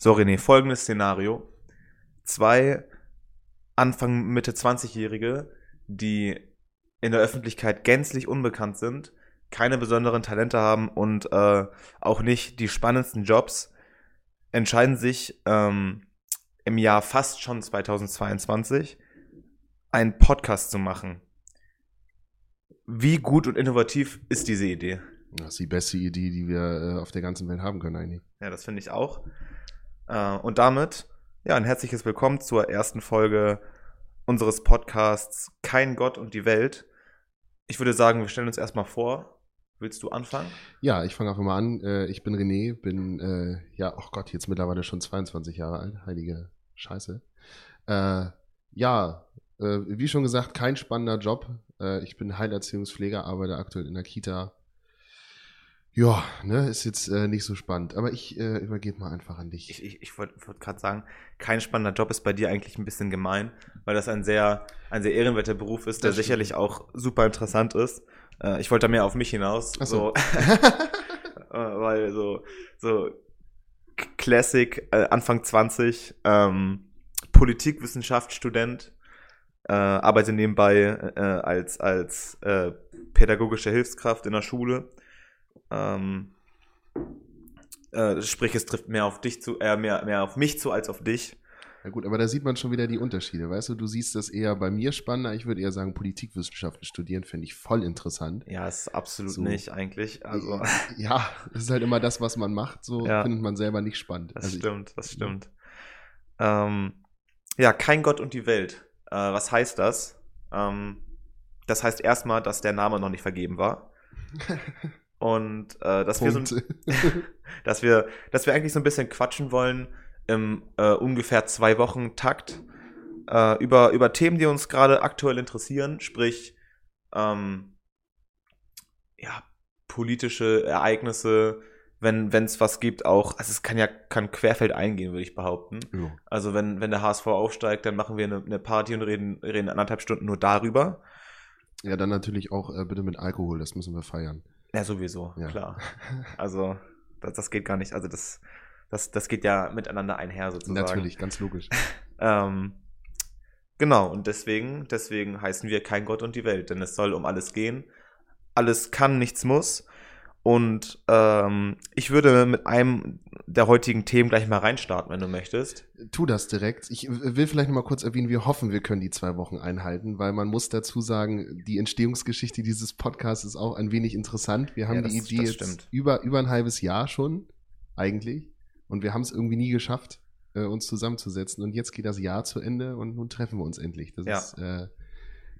So, René, folgendes Szenario. Zwei Anfang, Mitte 20-Jährige, die in der Öffentlichkeit gänzlich unbekannt sind, keine besonderen Talente haben und äh, auch nicht die spannendsten Jobs, entscheiden sich ähm, im Jahr fast schon 2022 einen Podcast zu machen. Wie gut und innovativ ist diese Idee? Das ist die beste Idee, die wir äh, auf der ganzen Welt haben können, eigentlich. Ja, das finde ich auch. Äh, und damit, ja, ein herzliches Willkommen zur ersten Folge unseres Podcasts Kein Gott und die Welt. Ich würde sagen, wir stellen uns erstmal vor. Willst du anfangen? Ja, ich fange auch immer an. Äh, ich bin René, bin, äh, ja, oh Gott, jetzt mittlerweile schon 22 Jahre alt. Heilige Scheiße. Äh, ja, äh, wie schon gesagt, kein spannender Job. Äh, ich bin Heilerziehungspfleger, arbeite aktuell in der Kita. Ja, ne, ist jetzt äh, nicht so spannend. Aber ich übergebe mal einfach an dich. Ich, ich, ich wollte wollt gerade sagen, kein spannender Job ist bei dir eigentlich ein bisschen gemein, weil das ein sehr, ein sehr ehrenwerter Beruf ist, der sicherlich auch super interessant ist. Äh, ich wollte da mehr auf mich hinaus. Ach so. so. Äh, weil so, so Classic, äh, Anfang 20, ähm, Politikwissenschaft-Student, äh, arbeite nebenbei äh, als, als äh, pädagogische Hilfskraft in der Schule. Ähm, äh, sprich, es trifft mehr auf dich zu, äh, mehr, mehr auf mich zu als auf dich. Ja gut, aber da sieht man schon wieder die Unterschiede. Weißt du, du siehst das eher bei mir spannender. Ich würde eher sagen, Politikwissenschaften studieren finde ich voll interessant. Ja, ist absolut so. nicht eigentlich. Also. Ja, das ist halt immer das, was man macht. So ja. findet man selber nicht spannend. Das also stimmt, ich, das stimmt. Ähm, ja, kein Gott und die Welt. Äh, was heißt das? Ähm, das heißt erstmal, dass der Name noch nicht vergeben war. Und äh, dass Punkt. wir so, dass wir, dass wir eigentlich so ein bisschen quatschen wollen im äh, ungefähr zwei Wochen Takt äh, über, über Themen, die uns gerade aktuell interessieren, sprich ähm, ja, politische Ereignisse, wenn es was gibt, auch, also es kann ja kann querfeld eingehen, würde ich behaupten. Ja. Also wenn, wenn der HSV aufsteigt, dann machen wir eine, eine Party und reden, reden anderthalb Stunden nur darüber. Ja, dann natürlich auch äh, bitte mit Alkohol, das müssen wir feiern. Ja, sowieso, ja. klar. Also, das, das geht gar nicht. Also, das, das, das geht ja miteinander einher sozusagen. Natürlich, ganz logisch. ähm, genau, und deswegen, deswegen heißen wir kein Gott und die Welt, denn es soll um alles gehen. Alles kann, nichts muss. Und ähm, ich würde mit einem der heutigen Themen gleich mal reinstarten, wenn du möchtest. Tu das direkt. Ich will vielleicht noch mal kurz erwähnen, wir hoffen, wir können die zwei Wochen einhalten, weil man muss dazu sagen, die Entstehungsgeschichte dieses Podcasts ist auch ein wenig interessant. Wir haben ja, das, die Idee jetzt über, über ein halbes Jahr schon, eigentlich. Und wir haben es irgendwie nie geschafft, äh, uns zusammenzusetzen. Und jetzt geht das Jahr zu Ende und nun treffen wir uns endlich. Das ja. ist, äh,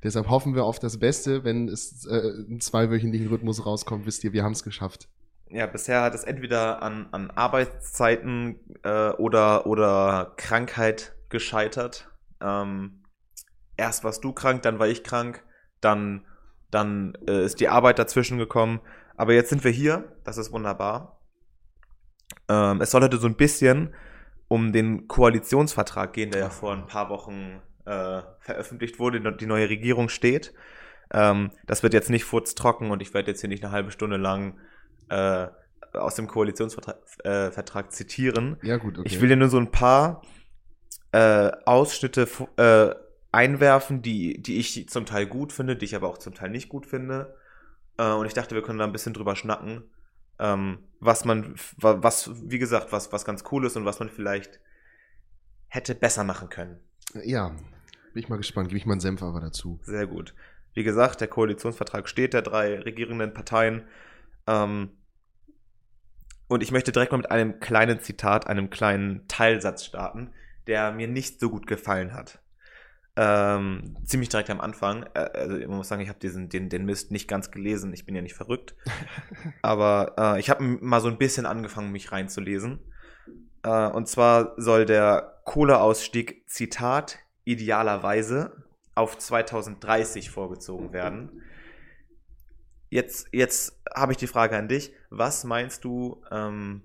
deshalb hoffen wir auf das Beste. Wenn es äh, einen zweiwöchentlichen Rhythmus rauskommt, wisst ihr, wir haben es geschafft. Ja, bisher hat es entweder an, an Arbeitszeiten äh, oder, oder Krankheit gescheitert. Ähm, erst warst du krank, dann war ich krank, dann, dann äh, ist die Arbeit dazwischen gekommen. Aber jetzt sind wir hier, das ist wunderbar. Ähm, es soll heute so ein bisschen um den Koalitionsvertrag gehen, der ja vor ein paar Wochen äh, veröffentlicht wurde, die neue Regierung steht. Ähm, das wird jetzt nicht furztrocken und ich werde jetzt hier nicht eine halbe Stunde lang äh, aus dem Koalitionsvertrag äh, Vertrag zitieren. Ja, gut, okay. Ich will dir nur so ein paar äh, Ausschnitte äh, einwerfen, die, die ich zum Teil gut finde, die ich aber auch zum Teil nicht gut finde. Äh, und ich dachte, wir können da ein bisschen drüber schnacken ähm, was man, was, wie gesagt, was, was ganz cool ist und was man vielleicht hätte besser machen können. Ja, bin ich mal gespannt. Gebe ich mal einen Senf aber dazu. Sehr gut. Wie gesagt, der Koalitionsvertrag steht der drei regierenden Parteien. Ähm, und ich möchte direkt mal mit einem kleinen Zitat, einem kleinen Teilsatz starten, der mir nicht so gut gefallen hat. Ähm, ziemlich direkt am Anfang. Äh, also ich muss sagen, ich habe diesen den, den Mist nicht ganz gelesen. Ich bin ja nicht verrückt. Aber äh, ich habe mal so ein bisschen angefangen, mich reinzulesen. Äh, und zwar soll der Kohleausstieg, Zitat, idealerweise auf 2030 vorgezogen werden. Jetzt, jetzt habe ich die Frage an dich. Was meinst du, ähm,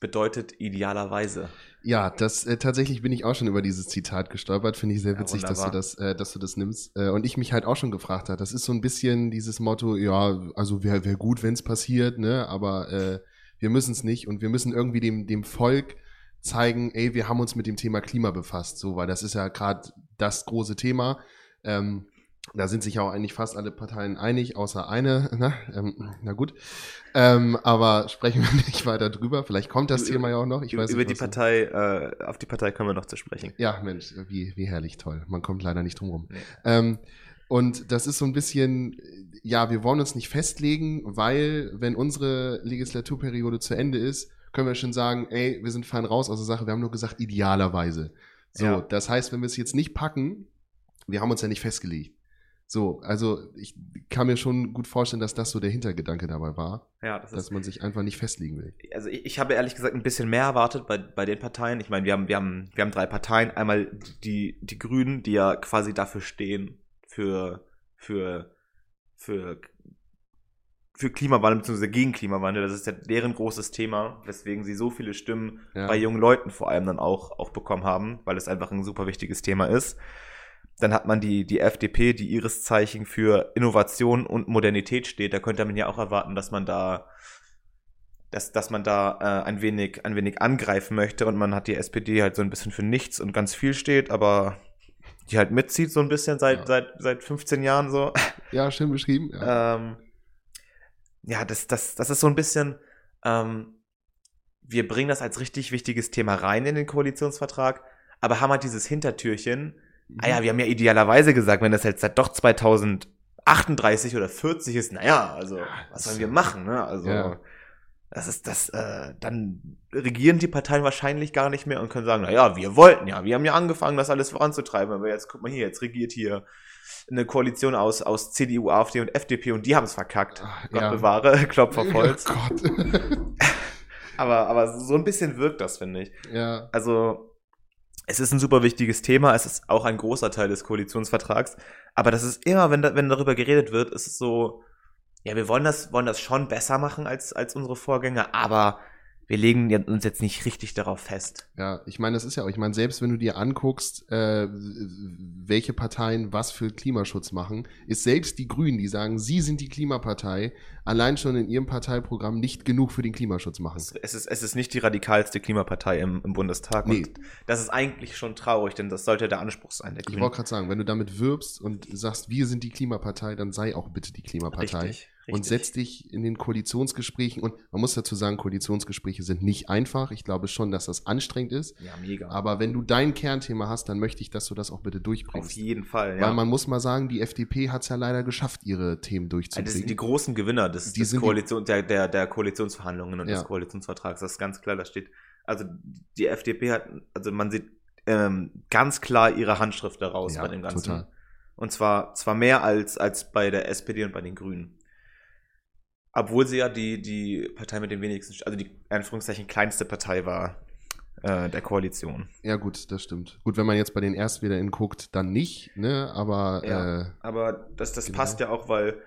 bedeutet idealerweise? Ja, das äh, tatsächlich bin ich auch schon über dieses Zitat gestolpert. Finde ich sehr witzig, ja, dass du das, äh, dass du das nimmst. Äh, und ich mich halt auch schon gefragt habe. Das ist so ein bisschen dieses Motto, ja, also wäre wär gut, wenn es passiert, ne? Aber äh, wir müssen es nicht und wir müssen irgendwie dem, dem Volk zeigen, ey, wir haben uns mit dem Thema Klima befasst, so, weil das ist ja gerade das große Thema. Ähm, da sind sich ja auch eigentlich fast alle Parteien einig, außer eine. Na, ähm, na gut. Ähm, aber sprechen wir nicht weiter drüber. Vielleicht kommt das Thema ja auch noch. Ich weiß über nicht, die Partei, äh, auf die Partei kommen wir noch zu sprechen. Ja, Mensch, wie, wie herrlich toll. Man kommt leider nicht drum rum. Nee. Ähm, und das ist so ein bisschen, ja, wir wollen uns nicht festlegen, weil wenn unsere Legislaturperiode zu Ende ist, können wir schon sagen, ey, wir sind fein raus aus der Sache. Wir haben nur gesagt, idealerweise. So, ja. das heißt, wenn wir es jetzt nicht packen, wir haben uns ja nicht festgelegt. So, also ich kann mir schon gut vorstellen, dass das so der Hintergedanke dabei war. Ja, das dass man sich einfach nicht festlegen will. Also ich, ich, habe ehrlich gesagt ein bisschen mehr erwartet bei, bei den Parteien. Ich meine, wir haben, wir, haben, wir haben drei Parteien. Einmal die, die Grünen, die ja quasi dafür stehen, für, für, für, für Klimawandel bzw. gegen Klimawandel. Das ist ja deren großes Thema, weswegen sie so viele Stimmen ja. bei jungen Leuten vor allem dann auch, auch bekommen haben, weil es einfach ein super wichtiges Thema ist. Dann hat man die, die FDP, die ihres Zeichen für Innovation und Modernität steht. Da könnte man ja auch erwarten, dass man da, dass, dass man da äh, ein, wenig, ein wenig angreifen möchte. Und man hat die SPD halt so ein bisschen für nichts und ganz viel steht, aber die halt mitzieht so ein bisschen seit, ja. seit, seit 15 Jahren so. Ja, schön beschrieben. Ja, ähm, ja das, das, das ist so ein bisschen, ähm, wir bringen das als richtig wichtiges Thema rein in den Koalitionsvertrag, aber haben halt dieses Hintertürchen, Mhm. Ah ja, wir haben ja idealerweise gesagt, wenn das jetzt seit doch 2038 oder 40 ist, naja, also was sollen wir machen, ne? Also ja. das ist das, äh, dann regieren die Parteien wahrscheinlich gar nicht mehr und können sagen, naja, wir wollten ja, wir haben ja angefangen, das alles voranzutreiben, aber jetzt guck mal hier, jetzt regiert hier eine Koalition aus, aus CDU, AfD und FDP und die haben es verkackt. Ach, Gott ja. bewahre, Klopferholz. Oh Gott. aber, aber so ein bisschen wirkt das, finde ich. Ja. Also, es ist ein super wichtiges Thema, es ist auch ein großer Teil des Koalitionsvertrags, aber das ist immer, wenn, da, wenn darüber geredet wird, ist es so, ja, wir wollen das, wollen das schon besser machen als, als unsere Vorgänger, aber wir legen uns jetzt nicht richtig darauf fest. Ja, ich meine, das ist ja auch, ich meine, selbst wenn du dir anguckst, äh, welche Parteien was für Klimaschutz machen, ist selbst die Grünen, die sagen, sie sind die Klimapartei, allein schon in ihrem Parteiprogramm nicht genug für den Klimaschutz machen. Es, ist, es ist nicht die radikalste Klimapartei im, im Bundestag. Nee. Und das ist eigentlich schon traurig, denn das sollte der Anspruch sein. Der ich wollte gerade sagen, wenn du damit wirbst und sagst, wir sind die Klimapartei, dann sei auch bitte die Klimapartei. Richtig. Richtig. und setz dich in den Koalitionsgesprächen und man muss dazu sagen, Koalitionsgespräche sind nicht einfach. Ich glaube schon, dass das anstrengend ist. Ja, mega. Aber wenn du dein Kernthema hast, dann möchte ich, dass du das auch bitte durchbringst. Auf jeden Fall, ja. Weil man muss mal sagen, die FDP hat es ja leider geschafft, ihre Themen durchzubringen. Das sind die großen Gewinner des, des Koalition, der, der, der Koalitionsverhandlungen und ja. des Koalitionsvertrags. Das ist ganz klar, da steht. Also die FDP hat, also man sieht ähm, ganz klar ihre Handschrift daraus ja, bei dem Ganzen. Total. Und zwar, zwar mehr als, als bei der SPD und bei den Grünen. Obwohl sie ja die, die Partei mit den wenigsten, also die Anführungszeichen kleinste Partei war äh, der Koalition. Ja, gut, das stimmt. Gut, wenn man jetzt bei den ErstwählerInnen guckt, dann nicht, ne? Aber. Ja, äh, aber das, das genau. passt ja auch, weil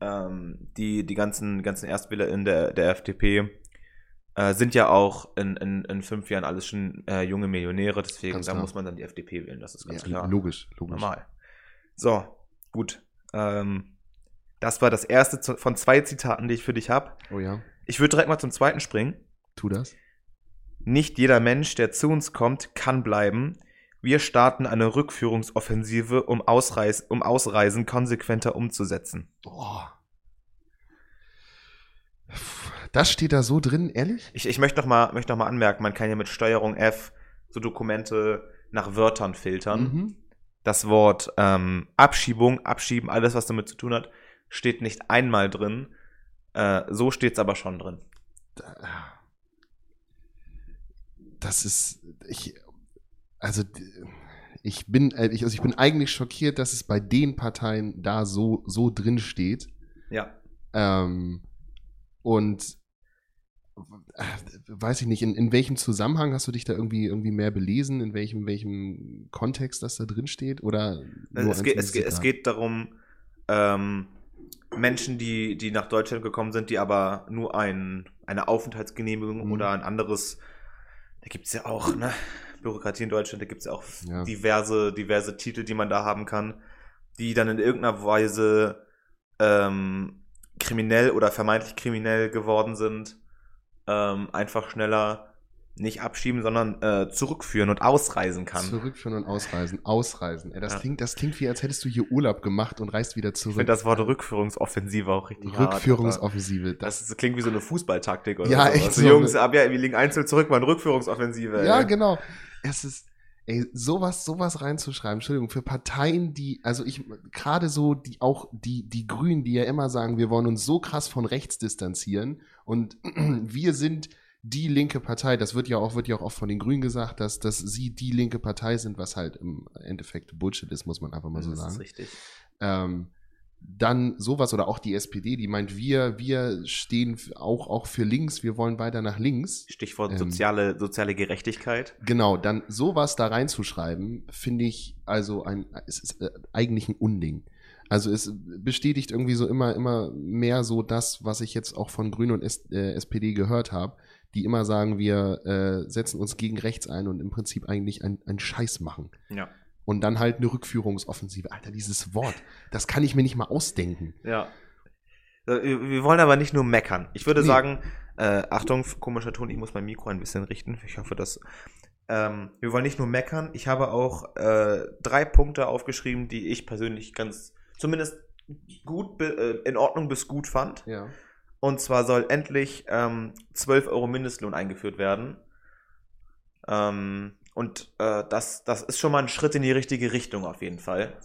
ähm, die, die ganzen, ganzen ErstwählerInnen der, der FDP äh, sind ja auch in, in, in fünf Jahren alles schon äh, junge Millionäre, deswegen da muss man dann die FDP wählen, das ist ganz ja, klar. Logisch, logisch. Normal. So, gut. Ähm, das war das erste von zwei Zitaten, die ich für dich habe. Oh ja. Ich würde direkt mal zum zweiten springen. Tu das. Nicht jeder Mensch, der zu uns kommt, kann bleiben. Wir starten eine Rückführungsoffensive, um, Ausreis um Ausreisen konsequenter umzusetzen. Oh. Das steht da so drin, ehrlich? Ich, ich möchte noch, mal, möchte noch mal anmerken, man kann ja mit Steuerung F so Dokumente nach Wörtern filtern. Mhm. Das Wort ähm, Abschiebung, Abschieben, alles, was damit zu tun hat, steht nicht einmal drin. Äh, so steht es aber schon drin. Das ist. Ich, also ich bin, äh, ich, also ich bin eigentlich schockiert, dass es bei den Parteien da so, so drin steht. Ja. Ähm, und äh, weiß ich nicht, in, in welchem Zusammenhang hast du dich da irgendwie, irgendwie mehr belesen, in welchem, welchem Kontext das da drin steht? Oder es, geht, es, geht, es geht darum, ähm, Menschen, die, die nach Deutschland gekommen sind, die aber nur ein, eine Aufenthaltsgenehmigung mhm. oder ein anderes, da gibt es ja auch, ne, Bürokratie in Deutschland, da gibt es ja auch ja. diverse, diverse Titel, die man da haben kann, die dann in irgendeiner Weise ähm, kriminell oder vermeintlich kriminell geworden sind, ähm, einfach schneller nicht abschieben, sondern äh, zurückführen und ausreisen kann. Zurückführen und ausreisen, ausreisen. Ey, das, ja. klingt, das klingt wie, als hättest du hier Urlaub gemacht und reist wieder zurück. Ich finde das Wort Rückführungsoffensive auch richtig Rückführungsoffensive. Hart, das, das, klingt wie so eine Fußballtaktik oder ja, so. Echt so Jungs, ab ja, wir liegen einzeln zurück, mal Rückführungsoffensive. Ja, ey. genau. Es ist, ey, sowas, sowas reinzuschreiben, Entschuldigung, für Parteien, die, also ich, gerade so, die auch, die, die Grünen, die ja immer sagen, wir wollen uns so krass von rechts distanzieren und wir sind die linke Partei, das wird ja auch, wird ja auch oft von den Grünen gesagt, dass, dass sie die linke Partei sind, was halt im Endeffekt Bullshit ist, muss man einfach mal so sagen. Das ist richtig. Ähm, dann sowas oder auch die SPD, die meint, wir, wir stehen auch, auch für links, wir wollen weiter nach links. Stichwort ähm, soziale, soziale Gerechtigkeit. Genau, dann sowas da reinzuschreiben, finde ich also ein, es ist äh, eigentlich ein Unding. Also es bestätigt irgendwie so immer, immer mehr so das, was ich jetzt auch von Grünen und S, äh, SPD gehört habe die immer sagen, wir äh, setzen uns gegen rechts ein und im Prinzip eigentlich einen Scheiß machen. Ja. Und dann halt eine Rückführungsoffensive. Alter, dieses Wort, das kann ich mir nicht mal ausdenken. Ja. Äh, wir wollen aber nicht nur meckern. Ich würde nee. sagen, äh, Achtung, komischer Ton, ich muss mein Mikro ein bisschen richten. Ich hoffe, dass. Ähm, wir wollen nicht nur meckern. Ich habe auch äh, drei Punkte aufgeschrieben, die ich persönlich ganz, zumindest gut, äh, in Ordnung bis gut fand. Ja. Und zwar soll endlich ähm, 12 Euro Mindestlohn eingeführt werden. Ähm, und äh, das, das ist schon mal ein Schritt in die richtige Richtung auf jeden Fall.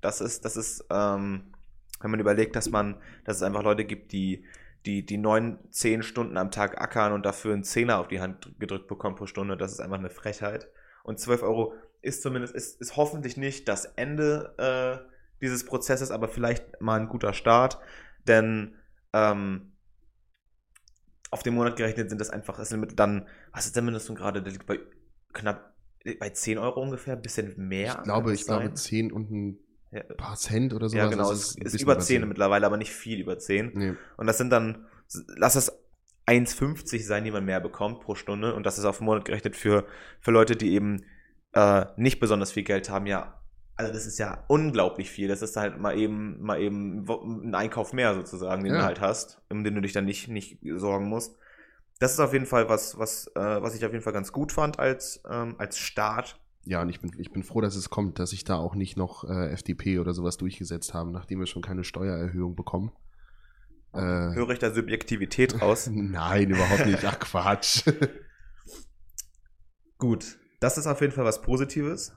Das ist, das ist, ähm, wenn man überlegt, dass man, dass es einfach Leute gibt, die, die, die neun, zehn Stunden am Tag ackern und dafür einen Zehner auf die Hand gedrückt bekommen pro Stunde, das ist einfach eine Frechheit. Und 12 Euro ist zumindest, ist, ist hoffentlich nicht das Ende äh, dieses Prozesses, aber vielleicht mal ein guter Start. Denn ähm, auf den Monat gerechnet sind das einfach, es sind dann, was ist der Mindestlohn gerade? Der liegt bei knapp, bei 10 Euro ungefähr, ein bisschen mehr. Ich glaube, ich glaube 10 und ein ja. paar Cent oder so. Ja, genau, es ist, ist über 10 mittlerweile, aber nicht viel über 10. Nee. Und das sind dann, lass es 1,50 sein, die man mehr bekommt pro Stunde. Und das ist auf den Monat gerechnet für, für Leute, die eben äh, nicht besonders viel Geld haben, ja also das ist ja unglaublich viel. Das ist halt mal eben, mal eben ein Einkauf mehr sozusagen, den ja. du halt hast, um den du dich dann nicht, nicht sorgen musst. Das ist auf jeden Fall was, was, äh, was ich auf jeden Fall ganz gut fand als, ähm, als Start. Ja, und ich bin, ich bin froh, dass es kommt, dass sich da auch nicht noch äh, FDP oder sowas durchgesetzt haben, nachdem wir schon keine Steuererhöhung bekommen. Äh, Höre ich da Subjektivität raus? Nein, überhaupt nicht. Ach Quatsch. Gut, das ist auf jeden Fall was Positives.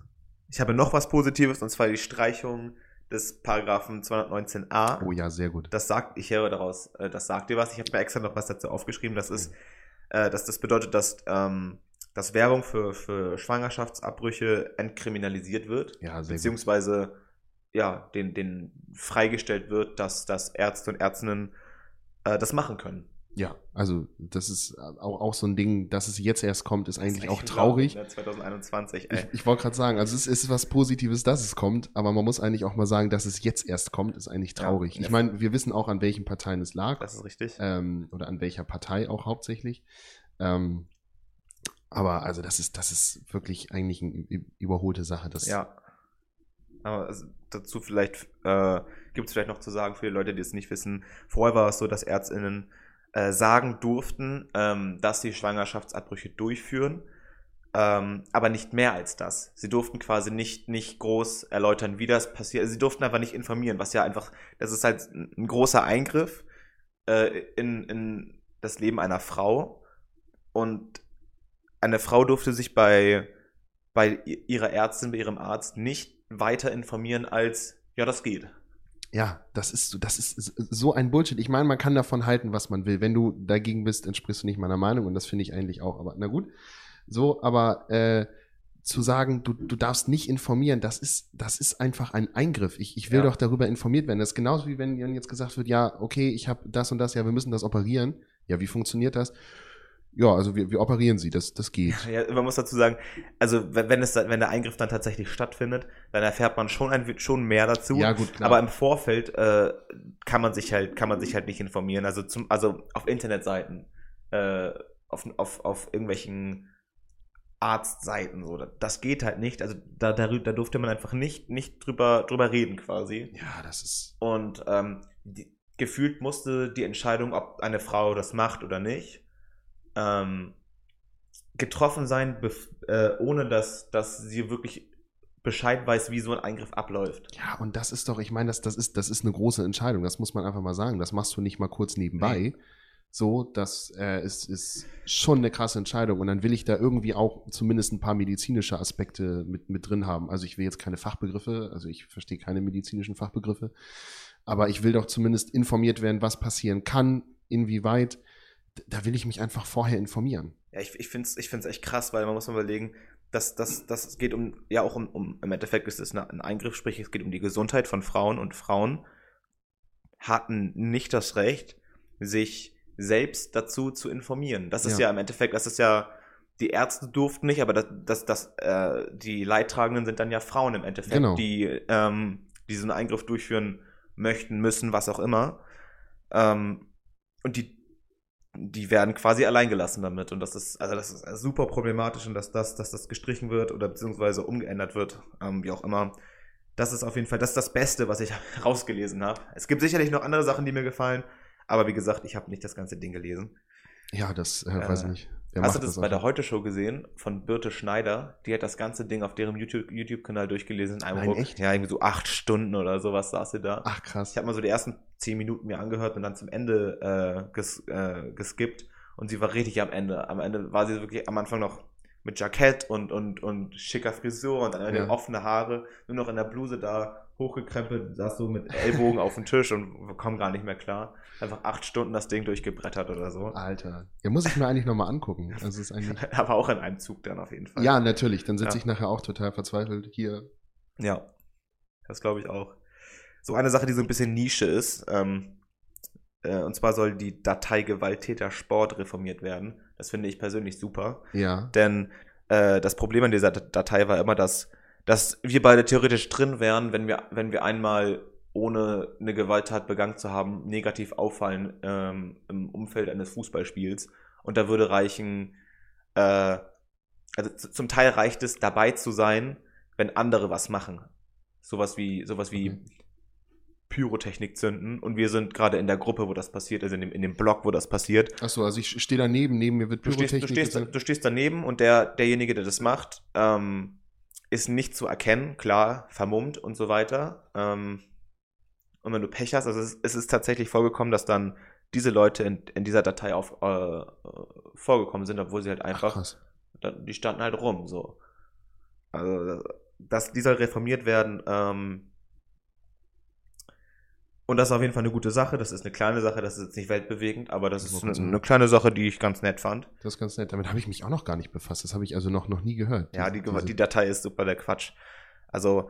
Ich habe noch was Positives, und zwar die Streichung des Paragraphen 219a. Oh ja, sehr gut. Das sagt, ich höre daraus, äh, das sagt dir was. Ich habe mir extra noch was dazu aufgeschrieben. Das ist, äh, dass das bedeutet, dass, ähm, dass Werbung für, für Schwangerschaftsabbrüche entkriminalisiert wird. Ja, sehr beziehungsweise, gut. ja, den, den freigestellt wird, dass, dass Ärzte und Ärztinnen äh, das machen können. Ja, also das ist auch, auch so ein Ding, dass es jetzt erst kommt, ist eigentlich ist auch traurig. Ne? 2021, ey. Ich, ich wollte gerade sagen, also es ist was Positives, dass es kommt, aber man muss eigentlich auch mal sagen, dass es jetzt erst kommt, ist eigentlich traurig. Ja, ich meine, wir wissen auch, an welchen Parteien es lag. Das ist richtig. Ähm, oder an welcher Partei auch hauptsächlich. Ähm, aber also das ist, das ist wirklich eigentlich eine überholte Sache. Das ja. Aber dazu vielleicht äh, gibt es vielleicht noch zu sagen für die Leute, die es nicht wissen. Vorher war es so, dass ÄrztInnen äh, sagen durften, ähm, dass sie Schwangerschaftsabbrüche durchführen, ähm, aber nicht mehr als das. Sie durften quasi nicht, nicht groß erläutern, wie das passiert. Sie durften einfach nicht informieren, was ja einfach, das ist halt ein großer Eingriff äh, in, in das Leben einer Frau. Und eine Frau durfte sich bei, bei ihrer Ärztin, bei ihrem Arzt nicht weiter informieren als, ja, das geht. Ja, das ist, das ist so ein Bullshit. Ich meine, man kann davon halten, was man will. Wenn du dagegen bist, entsprichst du nicht meiner Meinung und das finde ich eigentlich auch. Aber na gut. So, aber äh, zu sagen, du, du darfst nicht informieren, das ist, das ist einfach ein Eingriff. Ich, ich will ja. doch darüber informiert werden. Das ist genauso wie wenn jetzt gesagt wird, ja, okay, ich habe das und das, ja, wir müssen das operieren. Ja, wie funktioniert das? Ja, also wir, wir operieren sie, das, das geht. Ja, man muss dazu sagen, also wenn, es, wenn der Eingriff dann tatsächlich stattfindet, dann erfährt man schon, ein, schon mehr dazu. Ja, gut, klar. Aber im Vorfeld äh, kann man sich halt, kann man sich halt nicht informieren. Also zum, also auf Internetseiten, äh, auf, auf, auf irgendwelchen Arztseiten, so. Das geht halt nicht. Also da, da, da durfte man einfach nicht, nicht drüber, drüber reden, quasi. Ja, das ist. Und ähm, die, gefühlt musste die Entscheidung, ob eine Frau das macht oder nicht, ähm, getroffen sein, äh, ohne dass, dass sie wirklich Bescheid weiß, wie so ein Eingriff abläuft. Ja, und das ist doch, ich meine, das, das, ist, das ist eine große Entscheidung, das muss man einfach mal sagen. Das machst du nicht mal kurz nebenbei. Nee. So, das äh, ist, ist schon eine krasse Entscheidung. Und dann will ich da irgendwie auch zumindest ein paar medizinische Aspekte mit, mit drin haben. Also ich will jetzt keine Fachbegriffe, also ich verstehe keine medizinischen Fachbegriffe, aber ich will doch zumindest informiert werden, was passieren kann, inwieweit. Da will ich mich einfach vorher informieren. Ja, ich, ich finde es ich find's echt krass, weil man muss mal überlegen, dass das, das geht um, ja auch um, um, im Endeffekt ist es ein Eingriff, sprich es geht um die Gesundheit von Frauen und Frauen hatten nicht das Recht, sich selbst dazu zu informieren. Das ist ja, ja im Endeffekt, das ist ja, die Ärzte durften nicht, aber das, das, das, äh, die Leidtragenden sind dann ja Frauen im Endeffekt, genau. die ähm, diesen Eingriff durchführen möchten, müssen, was auch immer. Ähm, und die die werden quasi alleingelassen damit. Und das ist, also das ist super problematisch und dass das, dass das gestrichen wird oder beziehungsweise umgeändert wird, ähm, wie auch immer. Das ist auf jeden Fall, das ist das Beste, was ich rausgelesen habe. Es gibt sicherlich noch andere Sachen, die mir gefallen, aber wie gesagt, ich habe nicht das ganze Ding gelesen. Ja, das äh, weiß ich nicht. Wer Hast du das, das bei der Heute-Show gesehen von Birte Schneider? Die hat das ganze Ding auf deren YouTube-Kanal YouTube durchgelesen. In einem Nein, echt? Ja, irgendwie so acht Stunden oder sowas saß sie da. Ach, krass. Ich habe mal so die ersten zehn Minuten mir angehört und dann zum Ende äh, ges, äh, geskippt. Und sie war richtig am Ende. Am Ende war sie wirklich am Anfang noch mit Jackett und, und, und schicker Frisur und dann ja. offene Haare, nur noch in der Bluse da hochgekrempelt, saß so mit Ellbogen auf dem Tisch und kommen gar nicht mehr klar. Einfach acht Stunden das Ding durchgebrettert oder so. Alter. Ja, muss ich mir eigentlich nochmal angucken. Also ist eigentlich Aber auch in einem Zug dann auf jeden Fall. Ja, natürlich. Dann sitze ja. ich nachher auch total verzweifelt hier. Ja, das glaube ich auch. So eine Sache, die so ein bisschen Nische ist, ähm, äh, und zwar soll die Datei Gewalttäter Sport reformiert werden. Das finde ich persönlich super. Ja. Denn äh, das Problem an dieser Datei war immer, dass dass wir beide theoretisch drin wären, wenn wir, wenn wir einmal ohne eine Gewalttat begangen zu haben, negativ auffallen ähm, im Umfeld eines Fußballspiels. Und da würde reichen, äh, also zum Teil reicht es, dabei zu sein, wenn andere was machen. Sowas wie, sowas wie okay. Pyrotechnik zünden und wir sind gerade in der Gruppe, wo das passiert, also in dem, in dem Block, wo das passiert. Achso, also ich stehe daneben, neben mir wird Pyrotechnik. Du stehst, du stehst, du stehst daneben und der, derjenige, der das macht, ähm, ist nicht zu erkennen, klar, vermummt und so weiter. Ähm, und wenn du Pech hast, also es, es, ist tatsächlich vorgekommen, dass dann diese Leute in, in dieser Datei auf, äh, vorgekommen sind, obwohl sie halt einfach, Ach, die standen halt rum, so. Also, das, die soll reformiert werden. Ähm, und das ist auf jeden Fall eine gute Sache. Das ist eine kleine Sache, das ist jetzt nicht weltbewegend, aber das, das ist eine, eine, kleine Sache, die ich ganz nett fand. Das ist ganz nett. Damit habe ich mich auch noch gar nicht befasst. Das habe ich also noch, noch nie gehört. Ja, die, die Datei ist super der Quatsch. Also.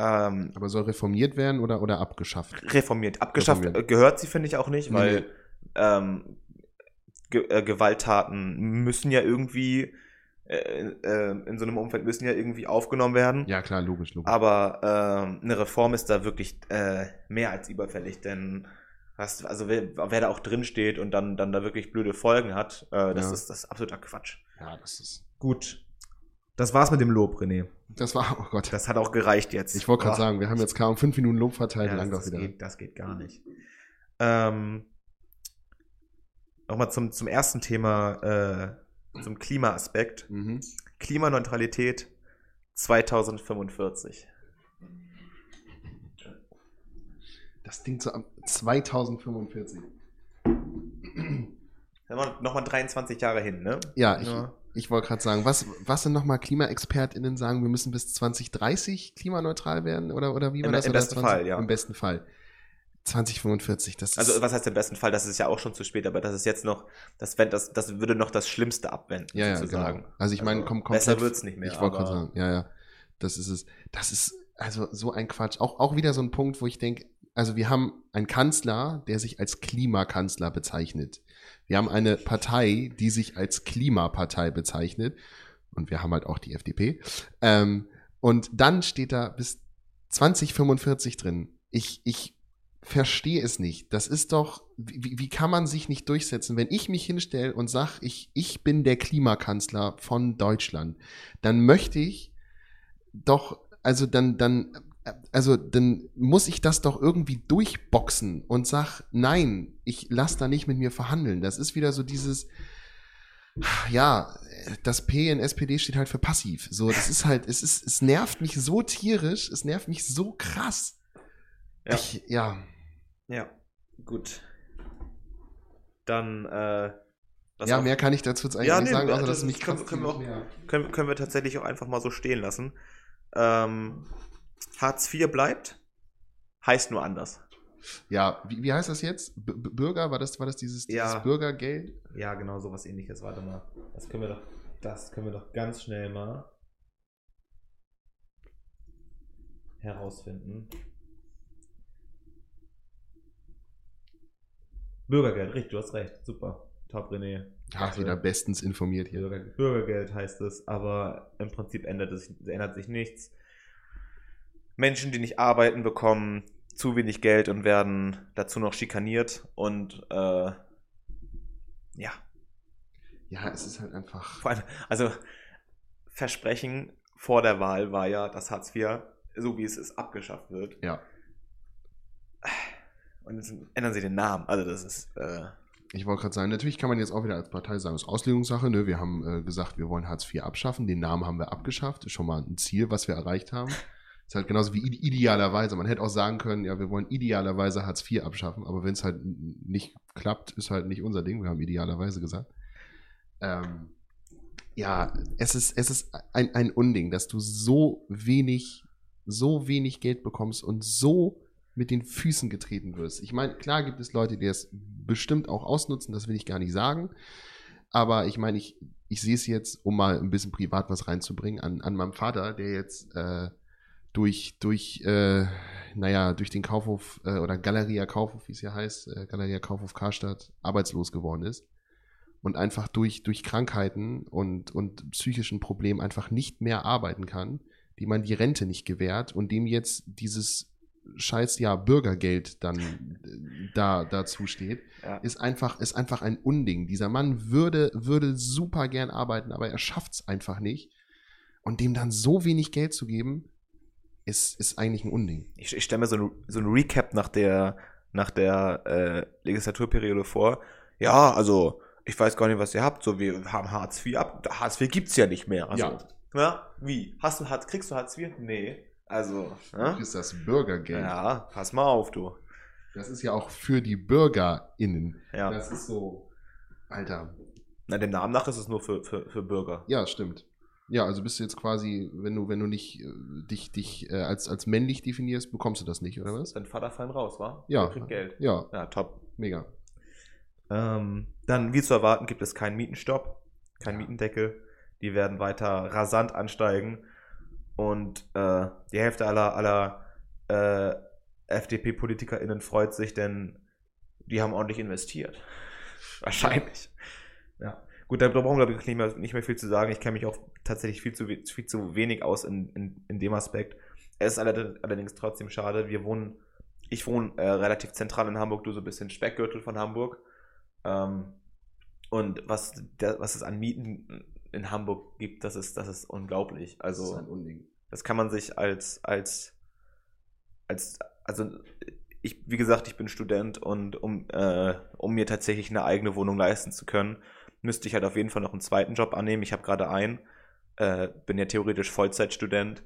Ähm, aber soll reformiert werden oder, oder abgeschafft? Reformiert. Abgeschafft reformiert. gehört sie, finde ich auch nicht, weil nee. ähm, Ge äh, Gewalttaten müssen ja irgendwie in so einem Umfeld müssen ja irgendwie aufgenommen werden. Ja, klar, logisch, logisch. Aber äh, eine Reform ist da wirklich äh, mehr als überfällig, denn was, also wer, wer, da auch drin steht und dann, dann da wirklich blöde Folgen hat, äh, das, ja. ist, das ist absoluter Quatsch. Ja, das ist. Gut. Das war's mit dem Lob, René. Das war, oh Gott. Das hat auch gereicht jetzt. Ich wollte gerade sagen, wir haben jetzt kaum fünf Minuten Lob verteilt, ja, lang das, das wieder. Geht, das geht gar nicht. Ähm, Nochmal zum, zum ersten Thema äh, zum Klimaaspekt. Mhm. Klimaneutralität 2045. Das Ding zu 2045. Nochmal 23 Jahre hin, ne? Ja, ich, ja. ich wollte gerade sagen, was, was sind nochmal KlimaexpertInnen sagen, wir müssen bis 2030 klimaneutral werden? Oder, oder wie war Im, das? Im besten 20, Fall, ja. Im besten Fall. 2045, das ist. Also, was heißt im besten Fall? Das ist ja auch schon zu spät, aber das ist jetzt noch, das, das, das würde noch das Schlimmste abwenden, ja, sozusagen. Ja, genau. Also, ich meine, also, komm, komplett. Besser wird's nicht mehr. Ich wollte gerade sagen, ja, ja. Das ist es. Das ist, also, so ein Quatsch. Auch, auch wieder so ein Punkt, wo ich denke, also, wir haben einen Kanzler, der sich als Klimakanzler bezeichnet. Wir haben eine Partei, die sich als Klimapartei bezeichnet. Und wir haben halt auch die FDP. Ähm, und dann steht da bis 2045 drin. Ich, ich verstehe es nicht. Das ist doch, wie, wie kann man sich nicht durchsetzen? Wenn ich mich hinstelle und sage, ich, ich bin der Klimakanzler von Deutschland, dann möchte ich doch, also dann, dann, also dann muss ich das doch irgendwie durchboxen und sag, nein, ich lass da nicht mit mir verhandeln. Das ist wieder so dieses, Ja, das P in SPD steht halt für passiv. So, das ist halt, es ist, es nervt mich so tierisch, es nervt mich so krass. Ja. Ich, ja. Ja, gut. Dann, äh, ja, mehr kann ich dazu jetzt eigentlich ja, nicht nee, sagen, außer dass es mich können, können, wir auch, können, können wir tatsächlich auch einfach mal so stehen lassen. Ähm, Hartz IV bleibt, heißt nur anders. Ja, wie, wie heißt das jetzt? B Bürger, war das, war das dieses, dieses ja. Bürgergeld? Ja, genau, sowas ähnliches. Warte mal. Das können wir doch, das können wir doch ganz schnell mal herausfinden. Bürgergeld, richtig, du hast recht. Super. Top, René. Ach, wieder bestens informiert hier. Bürger, Bürgergeld heißt es, aber im Prinzip ändert, es, ändert sich nichts. Menschen, die nicht arbeiten, bekommen zu wenig Geld und werden dazu noch schikaniert und äh, ja. Ja, es ist halt einfach. Vor allem, also Versprechen vor der Wahl war ja, dass Hartz IV, so wie es ist, abgeschafft wird. Ja. Und jetzt ändern sie den Namen. Also das ist. Äh, ich wollte gerade sagen, natürlich kann man jetzt auch wieder als Partei sagen, es ist Auslegungssache. Ne? Wir haben äh, gesagt, wir wollen Hartz IV abschaffen. Den Namen haben wir abgeschafft. Ist schon mal ein Ziel, was wir erreicht haben. Ist halt genauso wie idealerweise. Man hätte auch sagen können, ja, wir wollen idealerweise Hartz IV abschaffen, aber wenn es halt nicht klappt, ist halt nicht unser Ding. Wir haben idealerweise gesagt. Ähm, ja, es ist, es ist ein, ein Unding, dass du so wenig, so wenig Geld bekommst und so mit den Füßen getreten wirst. Ich meine, klar gibt es Leute, die das bestimmt auch ausnutzen, das will ich gar nicht sagen. Aber ich meine, ich, ich sehe es jetzt, um mal ein bisschen privat was reinzubringen, an, an meinem Vater, der jetzt äh, durch, durch, äh, naja, durch den Kaufhof äh, oder Galeria Kaufhof, wie es ja heißt, äh, Galeria Kaufhof Karstadt, arbeitslos geworden ist und einfach durch, durch Krankheiten und, und psychischen Problemen einfach nicht mehr arbeiten kann, die man die Rente nicht gewährt und dem jetzt dieses scheiß ja Bürgergeld dann äh, da dazu steht, ja. ist einfach ist einfach ein Unding. Dieser Mann würde würde super gern arbeiten, aber er schafft es einfach nicht. Und dem dann so wenig Geld zu geben, ist, ist eigentlich ein Unding. Ich, ich stelle mir so ein, so ein Recap nach der, nach der äh, Legislaturperiode vor. Ja, also, ich weiß gar nicht, was ihr habt. So, wir haben Hartz IV ab. Hartz IV gibt es ja nicht mehr. Also, ja. ja. Wie? Hast du, kriegst du Hartz IV? Nee. Also. Ja? ist das Bürgergeld. Ja, pass mal auf, du. Das ist ja auch für die BürgerInnen. Ja. Das ist so. Alter. Na, dem Namen nach ist es nur für, für, für Bürger. Ja, stimmt. Ja, also bist du jetzt quasi, wenn du, wenn du nicht äh, dich, dich äh, als, als männlich definierst, bekommst du das nicht, oder was? Dein Vater fallen raus, wa? Ja. Der kriegt Geld. Ja. Ja, top. Mega. Ähm, dann, wie zu erwarten, gibt es keinen Mietenstopp, keinen Mietendeckel. Die werden weiter rasant ansteigen. Und äh, die Hälfte aller, aller äh, FDP-PolitikerInnen freut sich, denn die haben ordentlich investiert. Wahrscheinlich. Ja. Gut, da brauchen wir, glaube ich, nicht mehr, nicht mehr viel zu sagen. Ich kenne mich auch tatsächlich viel zu, viel zu wenig aus in, in, in dem Aspekt. Es ist allerdings trotzdem schade. Wir wohnen, ich wohne äh, relativ zentral in Hamburg, du so ein bisschen Speckgürtel von Hamburg. Ähm, und was, der, was es an Mieten in Hamburg gibt, das ist, das ist unglaublich. Also, das ist ein Unding. Das kann man sich als, als, als, also ich, wie gesagt, ich bin Student und um, äh, um mir tatsächlich eine eigene Wohnung leisten zu können, müsste ich halt auf jeden Fall noch einen zweiten Job annehmen. Ich habe gerade einen, äh, bin ja theoretisch Vollzeitstudent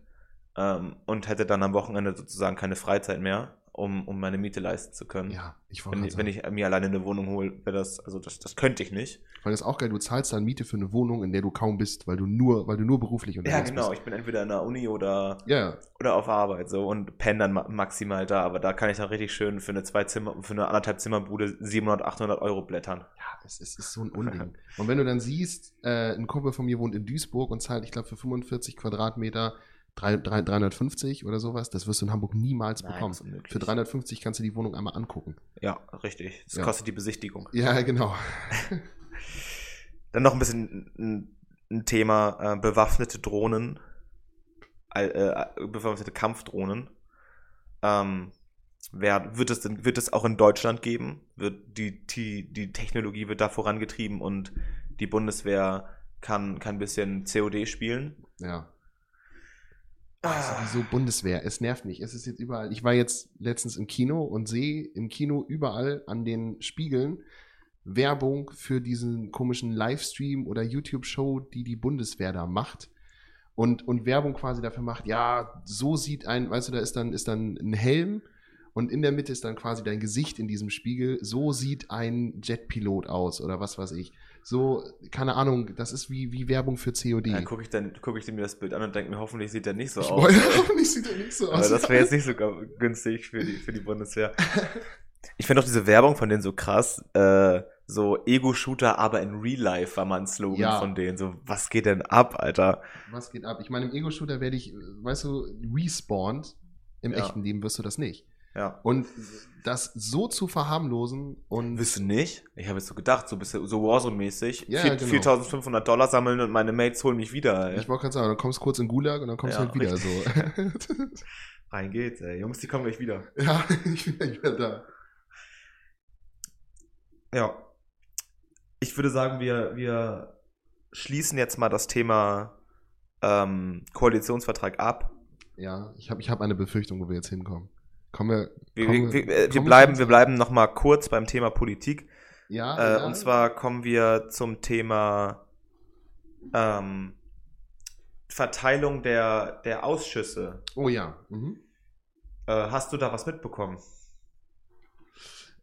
ähm, und hätte dann am Wochenende sozusagen keine Freizeit mehr um, um meine Miete leisten zu können. Ja, ich wollte wenn, wenn ich mir alleine eine Wohnung hole, wäre das, also das, das könnte ich nicht. Weil das ist auch geil, du zahlst dann Miete für eine Wohnung, in der du kaum bist, weil du nur, weil du nur beruflich unterwegs bist. Ja, genau, bist. ich bin entweder in der Uni oder, ja. oder auf Arbeit so und penne dann maximal da, aber da kann ich dann richtig schön für eine zwei Zimmer, für eine anderthalb Zimmerbude 700, 800 Euro blättern. Ja, es, es ist so ein Unding. und wenn du dann siehst, äh, ein Kumpel von mir wohnt in Duisburg und zahlt, ich glaube, für 45 Quadratmeter 350 oder sowas, das wirst du in Hamburg niemals Nein, bekommen. Für 350 kannst du die Wohnung einmal angucken. Ja, richtig. Das ja. kostet die Besichtigung. Ja, genau. Dann noch ein bisschen ein, ein Thema äh, bewaffnete Drohnen, äh, äh, bewaffnete Kampfdrohnen. Ähm, wer, wird, es denn, wird es auch in Deutschland geben? Wird die, die, die Technologie wird da vorangetrieben und die Bundeswehr kann, kann ein bisschen COD spielen. Ja. Ah. Sowieso Bundeswehr, es nervt mich. Es ist jetzt überall. Ich war jetzt letztens im Kino und sehe im Kino überall an den Spiegeln Werbung für diesen komischen Livestream oder YouTube-Show, die die Bundeswehr da macht. Und, und Werbung quasi dafür macht, ja, so sieht ein, weißt du, da ist dann, ist dann ein Helm und in der Mitte ist dann quasi dein Gesicht in diesem Spiegel. So sieht ein Jetpilot aus oder was weiß ich. So, keine Ahnung, das ist wie, wie Werbung für COD. Ja, gucke ich, dann, guck ich mir das Bild an und denke mir, hoffentlich sieht der nicht so ich aus. hoffentlich sieht der nicht so aus. Aber das wäre jetzt nicht so günstig für die, für die Bundeswehr. Ich finde auch diese Werbung von denen so krass. Äh, so Ego-Shooter, aber in Real Life war mal ein Slogan ja. von denen. So, was geht denn ab, Alter? Was geht ab? Ich meine, im Ego-Shooter werde ich, weißt du, respawned. Im ja. echten Leben wirst du das nicht. Ja. Und das so zu verharmlosen und. Du nicht? Ich habe jetzt so gedacht, so bisschen so Warzone-mäßig. Ja, 4, genau. 4500 Dollar sammeln und meine Mates holen mich wieder. Ey. Ich wollte gerade sagen, dann kommst du kurz in Gulag und dann kommst ja, du halt wieder richtig. so. Rein geht's, ey. Jungs, die kommen gleich wieder. Ja, ich bin gleich wieder da. Ja. Ich würde sagen, wir, wir schließen jetzt mal das Thema ähm, Koalitionsvertrag ab. Ja, ich habe ich hab eine Befürchtung, wo wir jetzt hinkommen. Kommen wir, wir, wir, wir, wir kommen bleiben, wir bleiben noch mal kurz beim Thema Politik. Ja, äh, ja. Und zwar kommen wir zum Thema ähm, Verteilung der, der Ausschüsse. Oh ja. Mhm. Äh, hast du da was mitbekommen?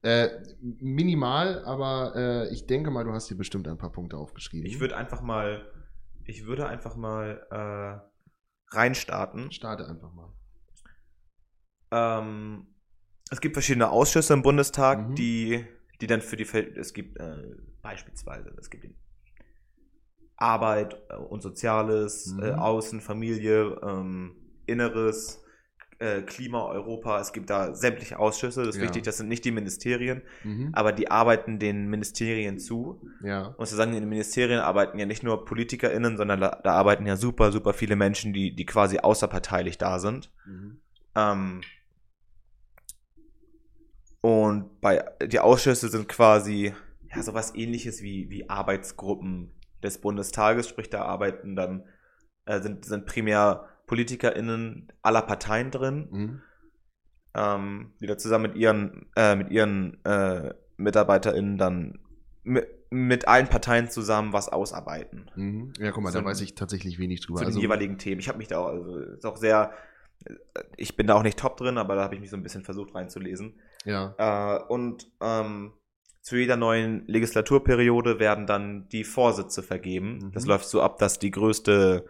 Äh, minimal, aber äh, ich denke mal, du hast dir bestimmt ein paar Punkte aufgeschrieben. Ich würde einfach mal, ich würde einfach mal äh, reinstarten. Starte einfach mal. Ähm, es gibt verschiedene Ausschüsse im Bundestag, mhm. die, die dann für die Fel es gibt äh, beispielsweise, es gibt den Arbeit und Soziales, mhm. äh, Außen, Familie, ähm, Inneres, äh, Klima, Europa. Es gibt da sämtliche Ausschüsse. Das ist ja. wichtig, das sind nicht die Ministerien, mhm. aber die arbeiten den Ministerien zu. Ja. Und zu sagen, in den Ministerien arbeiten ja nicht nur PolitikerInnen, sondern da, da arbeiten ja super, super viele Menschen, die, die quasi außerparteilich da sind. Mhm. Ähm, und bei die Ausschüsse sind quasi ja sowas ähnliches wie, wie Arbeitsgruppen des Bundestages, sprich da arbeiten dann äh, sind, sind primär PolitikerInnen aller Parteien drin, mhm. ähm, die da zusammen mit ihren, äh, mit ihren äh, MitarbeiterInnen dann mit, mit allen Parteien zusammen was ausarbeiten. Mhm. Ja, guck mal, so, da weiß ich tatsächlich wenig drüber. Zu also, den jeweiligen Themen. Ich habe mich da auch, also ist auch sehr, ich bin da auch nicht top drin, aber da habe ich mich so ein bisschen versucht reinzulesen. Ja. Äh, und ähm, zu jeder neuen Legislaturperiode werden dann die Vorsitze vergeben. Mhm. Das läuft so ab, dass die größte,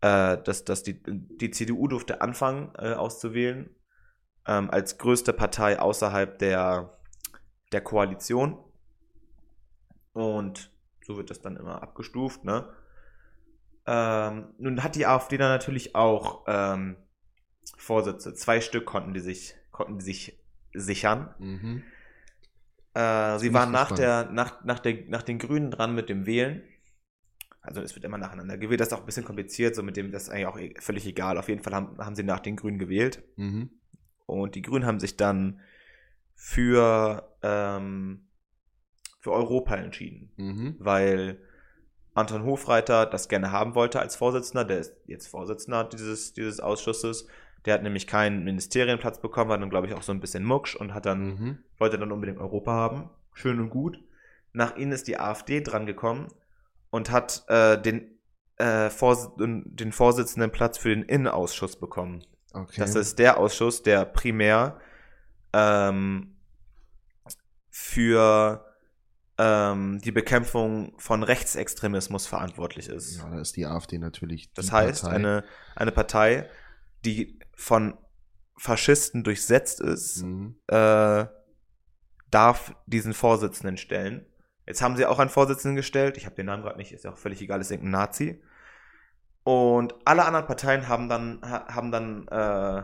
äh, dass, dass die, die CDU durfte anfangen äh, auszuwählen, ähm, als größte Partei außerhalb der, der Koalition. Und so wird das dann immer abgestuft, ne? Ähm, nun hat die AfD dann natürlich auch ähm, Vorsitze. Zwei Stück konnten die sich, konnten die sich sichern. Mhm. Äh, sie waren nach, der, nach, nach, der, nach den Grünen dran mit dem Wählen. Also es wird immer nacheinander gewählt. Das ist auch ein bisschen kompliziert, so mit dem, das ist eigentlich auch e-, völlig egal. Auf jeden Fall haben, haben sie nach den Grünen gewählt. Mhm. Und die Grünen haben sich dann für, ähm, für Europa entschieden. Mhm. Weil Anton Hofreiter das gerne haben wollte als Vorsitzender. Der ist jetzt Vorsitzender dieses, dieses Ausschusses. Der hat nämlich keinen Ministerienplatz bekommen, war dann, glaube ich, auch so ein bisschen mucksch und hat dann, mhm. wollte dann unbedingt Europa haben. Schön und gut. Nach ihnen ist die AfD dran gekommen und hat äh, den, äh, Vors den Vorsitzenden Platz für den Innenausschuss bekommen. Okay. Das ist der Ausschuss, der primär ähm, für ähm, die Bekämpfung von Rechtsextremismus verantwortlich ist. Ja, da ist die AfD natürlich. Das heißt, Partei. Eine, eine Partei, die von Faschisten durchsetzt ist, mhm. äh, darf diesen Vorsitzenden stellen. Jetzt haben sie auch einen Vorsitzenden gestellt. Ich habe den Namen gerade nicht, ist ja auch völlig egal, ist irgendein Nazi. Und alle anderen Parteien haben dann, haben dann äh,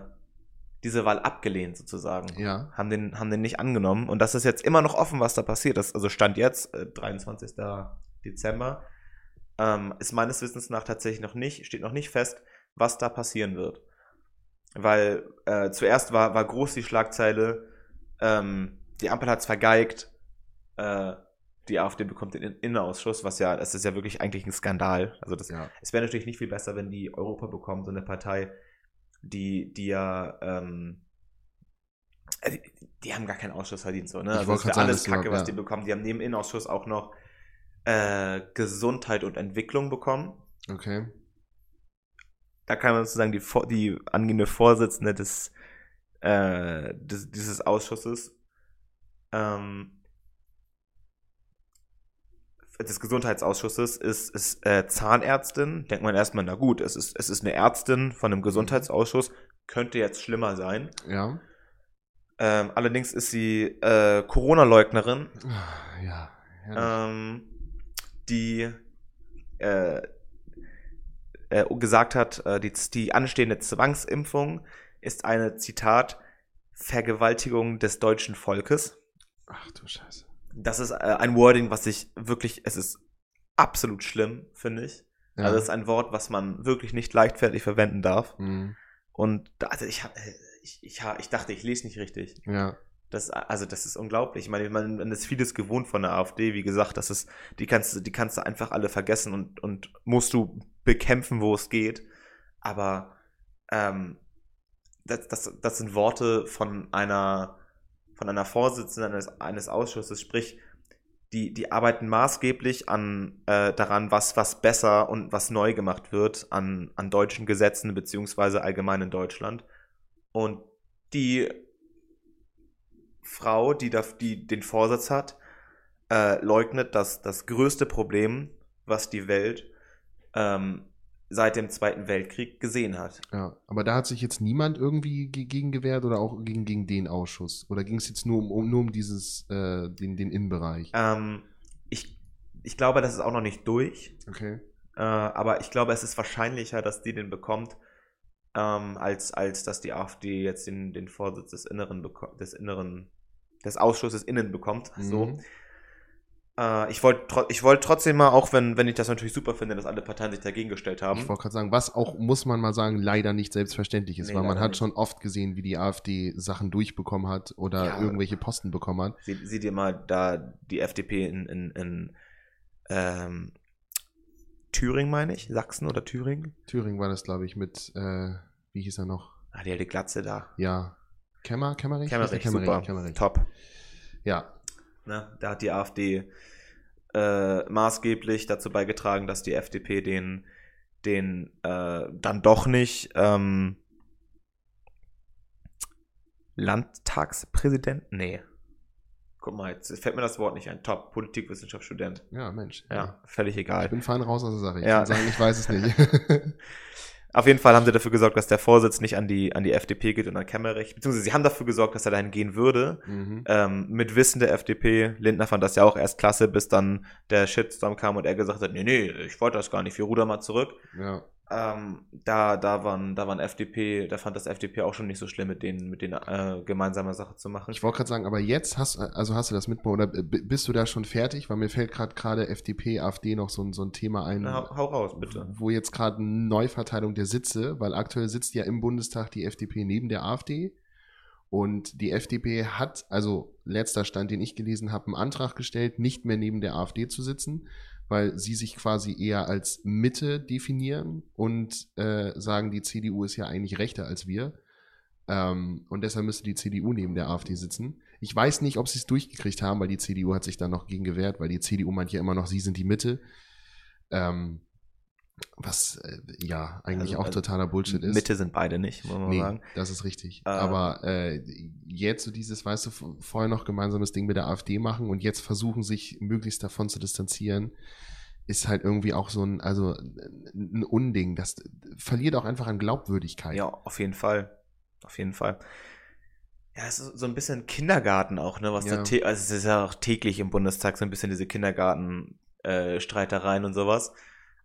diese Wahl abgelehnt, sozusagen. Ja. Haben den, haben den nicht angenommen. Und das ist jetzt immer noch offen, was da passiert ist. Also Stand jetzt, äh, 23. Dezember, ähm, ist meines Wissens nach tatsächlich noch nicht, steht noch nicht fest, was da passieren wird. Weil äh, zuerst war, war groß die Schlagzeile, ähm, die Ampel hat es vergeigt, äh, die AfD bekommt den Innenausschuss, was ja, das ist ja wirklich eigentlich ein Skandal. Also das, ja. es wäre natürlich nicht viel besser, wenn die Europa bekommen, so eine Partei, die, die ja ähm, also, die haben gar keinen Ausschuss verdient, so, ne? Also das ist alles Kacke, was ja. die bekommen. Die haben neben Innenausschuss auch noch äh, Gesundheit und Entwicklung bekommen. Okay. Da kann man sozusagen die, die angehende Vorsitzende des, äh, des dieses Ausschusses ähm, des Gesundheitsausschusses ist, ist äh, Zahnärztin. Denkt man erstmal, na gut, es ist, es ist eine Ärztin von einem Gesundheitsausschuss, könnte jetzt schlimmer sein. Ja. Ähm, allerdings ist sie äh, Corona-Leugnerin. Ja. Ähm, die äh, äh, gesagt hat, äh, die, die anstehende Zwangsimpfung ist eine, Zitat, Vergewaltigung des deutschen Volkes. Ach du Scheiße. Das ist äh, ein Wording, was ich wirklich, es ist absolut schlimm, finde ich. Ja. Also es ist ein Wort, was man wirklich nicht leichtfertig verwenden darf. Mhm. Und da, also ich, hab, äh, ich, ich, ich dachte, ich lese nicht richtig. Ja. Das, also das ist unglaublich. Ich meine, man, man ist vieles gewohnt von der AfD, wie gesagt, das ist, die kannst du, die kannst du einfach alle vergessen und, und musst du bekämpfen, wo es geht. Aber ähm, das, das, das sind Worte von einer, von einer Vorsitzenden eines, eines Ausschusses, sprich, die, die arbeiten maßgeblich an äh, daran, was, was besser und was neu gemacht wird an, an deutschen Gesetzen, beziehungsweise allgemein in Deutschland. Und die Frau, die, da, die den Vorsitz hat, äh, leugnet, dass das größte Problem, was die Welt ähm, seit dem Zweiten Weltkrieg gesehen hat. Ja, aber da hat sich jetzt niemand irgendwie gegen gewehrt oder auch gegen, gegen den Ausschuss? Oder ging es jetzt nur um, um, nur um dieses, äh, den, den Innenbereich? Ähm, ich, ich glaube, das ist auch noch nicht durch. Okay. Äh, aber ich glaube, es ist wahrscheinlicher, dass die den bekommt, ähm, als, als dass die AfD jetzt den, den Vorsitz des Inneren, des Inneren des Ausschusses innen bekommt. Mhm. So. Äh, ich wollte ich wollt trotzdem mal, auch wenn, wenn ich das natürlich super finde, dass alle Parteien sich dagegen gestellt haben. Ich wollte gerade sagen, was auch, muss man mal sagen, leider nicht selbstverständlich ist, nee, weil man hat nicht. schon oft gesehen, wie die AfD Sachen durchbekommen hat oder ja, irgendwelche Posten bekommen hat. Sieh, sieh, dir mal da die FDP in, in, in ähm, Thüringen, meine ich, Sachsen oder Thüringen? Thüringen war das, glaube ich, mit, äh, wie hieß er noch? Ah, die alte Glatze da. Ja, Kämmer, Kämmerich? Kämmerich, Kämmerich, super. Kämmerich. Top. Ja. Ne, da hat die AfD äh, maßgeblich dazu beigetragen, dass die FDP den, den äh, dann doch nicht ähm, Landtagspräsidenten? Nee. Guck mal, jetzt fällt mir das Wort nicht ein. Top, Politikwissenschaftsstudent. Ja, Mensch. Ja, ja, völlig egal. Ich bin fein raus aus der Sache. Ich ja. kann sagen, ich weiß es nicht. Auf jeden Fall haben sie dafür gesorgt, dass der Vorsitz nicht an die, an die FDP geht und an Kemmerich. Beziehungsweise sie haben dafür gesorgt, dass er dahin gehen würde. Mhm. Ähm, mit Wissen der FDP. Lindner fand das ja auch erst klasse, bis dann der Shitstorm kam und er gesagt hat, nee, nee, ich wollte das gar nicht, wir rudern mal zurück. Ja. Ähm, da, da waren, da waren FDP, da fand das FDP auch schon nicht so schlimm, mit denen, mit denen äh, gemeinsame Sache zu machen. Ich wollte gerade sagen, aber jetzt hast, also hast du das mitbekommen oder bist du da schon fertig? Weil mir fällt gerade gerade FDP, AfD noch so, ein so ein Thema ein. Na, hau raus, bitte. Wo jetzt gerade eine Neuverteilung der Sitze, weil aktuell sitzt ja im Bundestag die FDP neben der AfD. Und die FDP hat, also letzter Stand, den ich gelesen habe, einen Antrag gestellt, nicht mehr neben der AfD zu sitzen weil sie sich quasi eher als Mitte definieren und äh, sagen, die CDU ist ja eigentlich rechter als wir. Ähm, und deshalb müsste die CDU neben der AfD sitzen. Ich weiß nicht, ob sie es durchgekriegt haben, weil die CDU hat sich dann noch gegen gewehrt, weil die CDU meint ja immer noch, sie sind die Mitte. Ähm, was äh, ja eigentlich also, auch also totaler Bullshit ist. Mitte sind beide nicht, muss man nee, sagen. Das ist richtig. Äh, Aber äh, jetzt so dieses, weißt du, vorher noch gemeinsames Ding mit der AfD machen und jetzt versuchen, sich möglichst davon zu distanzieren, ist halt irgendwie auch so ein, also ein Unding. Das verliert auch einfach an Glaubwürdigkeit. Ja, auf jeden Fall. Auf jeden Fall. Ja, es ist so ein bisschen Kindergarten auch, ne? Was ja. da also es ist ja auch täglich im Bundestag so ein bisschen diese Kindergarten-Streitereien äh, und sowas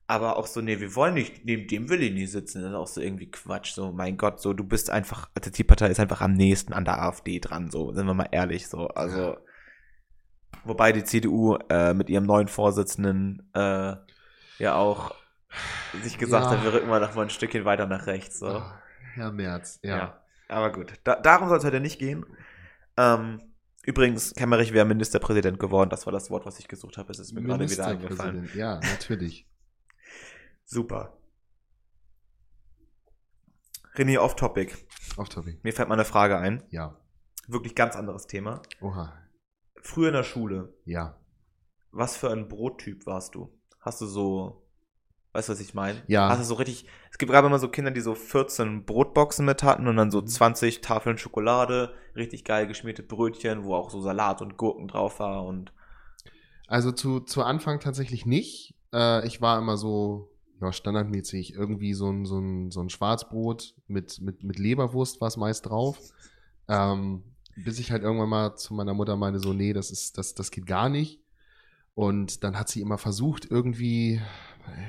aber auch so, nee, wir wollen nicht, neben dem will ich nicht sitzen. Das ist auch so irgendwie Quatsch. So, mein Gott, so, du bist einfach, also die Partei ist einfach am nächsten an der AfD dran, so, sind wir mal ehrlich, so. Also, wobei die CDU äh, mit ihrem neuen Vorsitzenden äh, ja auch sich gesagt ja. hat, wir rücken mal noch mal ein Stückchen weiter nach rechts, so. Herr Merz, ja. ja. Aber gut, da, darum soll es heute nicht gehen. Ähm, Übrigens, Kemmerich wäre Ministerpräsident geworden. Das war das Wort, was ich gesucht habe. Es ist mir gerade wieder eingefallen. Ja, natürlich. Super. René, off-topic. Off-topic. Mir fällt mal eine Frage ein. Ja. wirklich ganz anderes Thema. Oha. Früher in der Schule. Ja. Was für ein Brottyp warst du? Hast du so, weißt du, was ich meine? Ja. Hast du so richtig, es gibt gerade immer so Kinder, die so 14 Brotboxen mit hatten und dann so 20 mhm. Tafeln Schokolade, richtig geil geschmierte Brötchen, wo auch so Salat und Gurken drauf war und. Also zu, zu Anfang tatsächlich nicht. Äh, ich war immer so, ja, standardmäßig irgendwie so ein, so ein, so ein Schwarzbrot mit, mit, mit Leberwurst war es meist drauf. Ähm, bis ich halt irgendwann mal zu meiner Mutter meinte, so, nee, das ist, das, das geht gar nicht. Und dann hat sie immer versucht, irgendwie,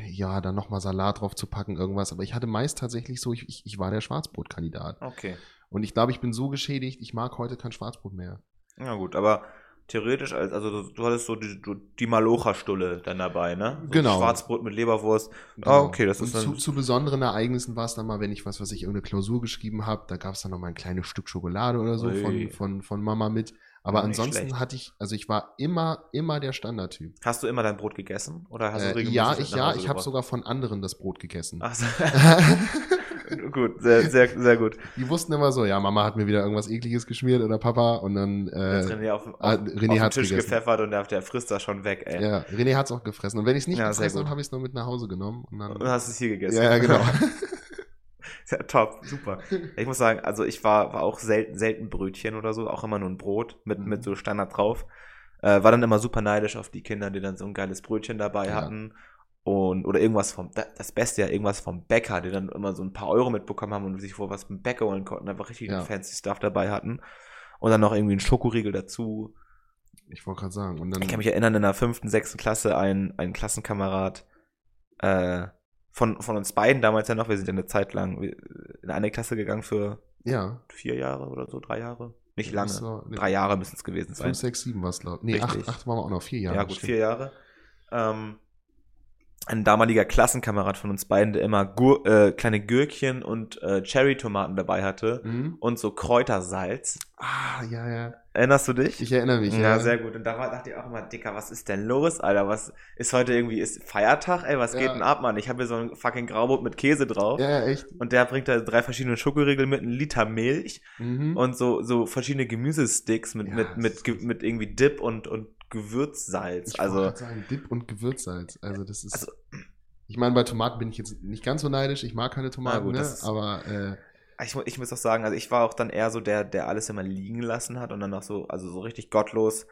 ja, dann nochmal Salat drauf zu packen, irgendwas. Aber ich hatte meist tatsächlich so, ich, ich war der Schwarzbrotkandidat. Okay. Und ich glaube, ich bin so geschädigt, ich mag heute kein Schwarzbrot mehr. Ja, gut, aber theoretisch, also du, hattest so die, die Malocha-Stulle dann dabei, ne? So genau. Schwarzbrot mit Leberwurst. Genau. Ah, okay, das ist dann. Zu, zu besonderen Ereignissen war es dann mal, wenn ich was, was ich irgendeine Klausur geschrieben habe, da gab es dann noch mal ein kleines Stück Schokolade oder so von, von, von Mama mit. Aber ansonsten schlecht. hatte ich, also ich war immer, immer der Standardtyp. Hast du immer dein Brot gegessen? Oder hast äh, ja, ich, ja, ich habe sogar von anderen das Brot gegessen. Ach so. gut, sehr, sehr, sehr gut. Die wussten immer so, ja, Mama hat mir wieder irgendwas ekliges geschmiert oder Papa und dann äh, René auf, auf, René auf den Tisch gegessen. gepfeffert und der, der frisst das schon weg, ey. Ja, René hat's auch gefressen. Und wenn ich es nicht ja, gefressen habe, habe ich es nur mit nach Hause genommen. Und dann und hast es hier gegessen. Ja, ja genau. ja, top, super. Ich muss sagen, also ich war, war auch selten, selten Brötchen oder so, auch immer nur ein Brot mit, mhm. mit so Standard drauf. Äh, war dann immer super neidisch auf die Kinder, die dann so ein geiles Brötchen dabei ja. hatten und oder irgendwas vom das Beste ja irgendwas vom Bäcker, die dann immer so ein paar Euro mitbekommen haben und sich vor was vom Bäcker holen konnten, einfach richtig ja. fancy Stuff dabei hatten und dann noch irgendwie einen Schokoriegel dazu. Ich wollte gerade sagen. Und dann ich kann mich erinnern, in der fünften, sechsten Klasse ein, ein Klassenkamerad äh, von, von uns beiden damals ja noch, wir sind ja eine Zeit lang in eine Klasse gegangen für ja. vier Jahre oder so, drei Jahre. Nicht lange. So, nee, drei Jahre müssen es gewesen sein. Fünf, sechs, sieben war es, glaube ich. Nee, acht, acht waren wir auch noch, vier Jahre. Ja, gut, stimmt. vier Jahre. Ähm, ein damaliger Klassenkamerad von uns beiden, der immer Gur äh, kleine Gürkchen und äh, Cherry-Tomaten dabei hatte mhm. und so Kräutersalz. Ah, ja, ja. Erinnerst du dich? Ich erinnere mich, ja. Ja, sehr gut. Und da dachte ich auch immer, Dicker, was ist denn los, Alter? Was ist heute irgendwie, ist Feiertag? Ey, was ja. geht denn ab, Mann? Ich habe hier so ein fucking Graubrot mit Käse drauf. Ja, ja, echt. Und der bringt da drei verschiedene Schokoriegel mit einem Liter Milch mhm. und so, so verschiedene Gemüsesticks mit, ja, mit, mit, mit, mit irgendwie Dip und, und Gewürzsalz. Ich also sagen, Dip und Gewürzsalz. Also das ist. Also, ich meine, bei Tomaten bin ich jetzt nicht ganz so neidisch. Ich mag keine Tomaten, gut, ne? aber äh, ich, ich muss auch sagen, also ich war auch dann eher so der, der alles immer liegen lassen hat und dann auch so, also so richtig gottlos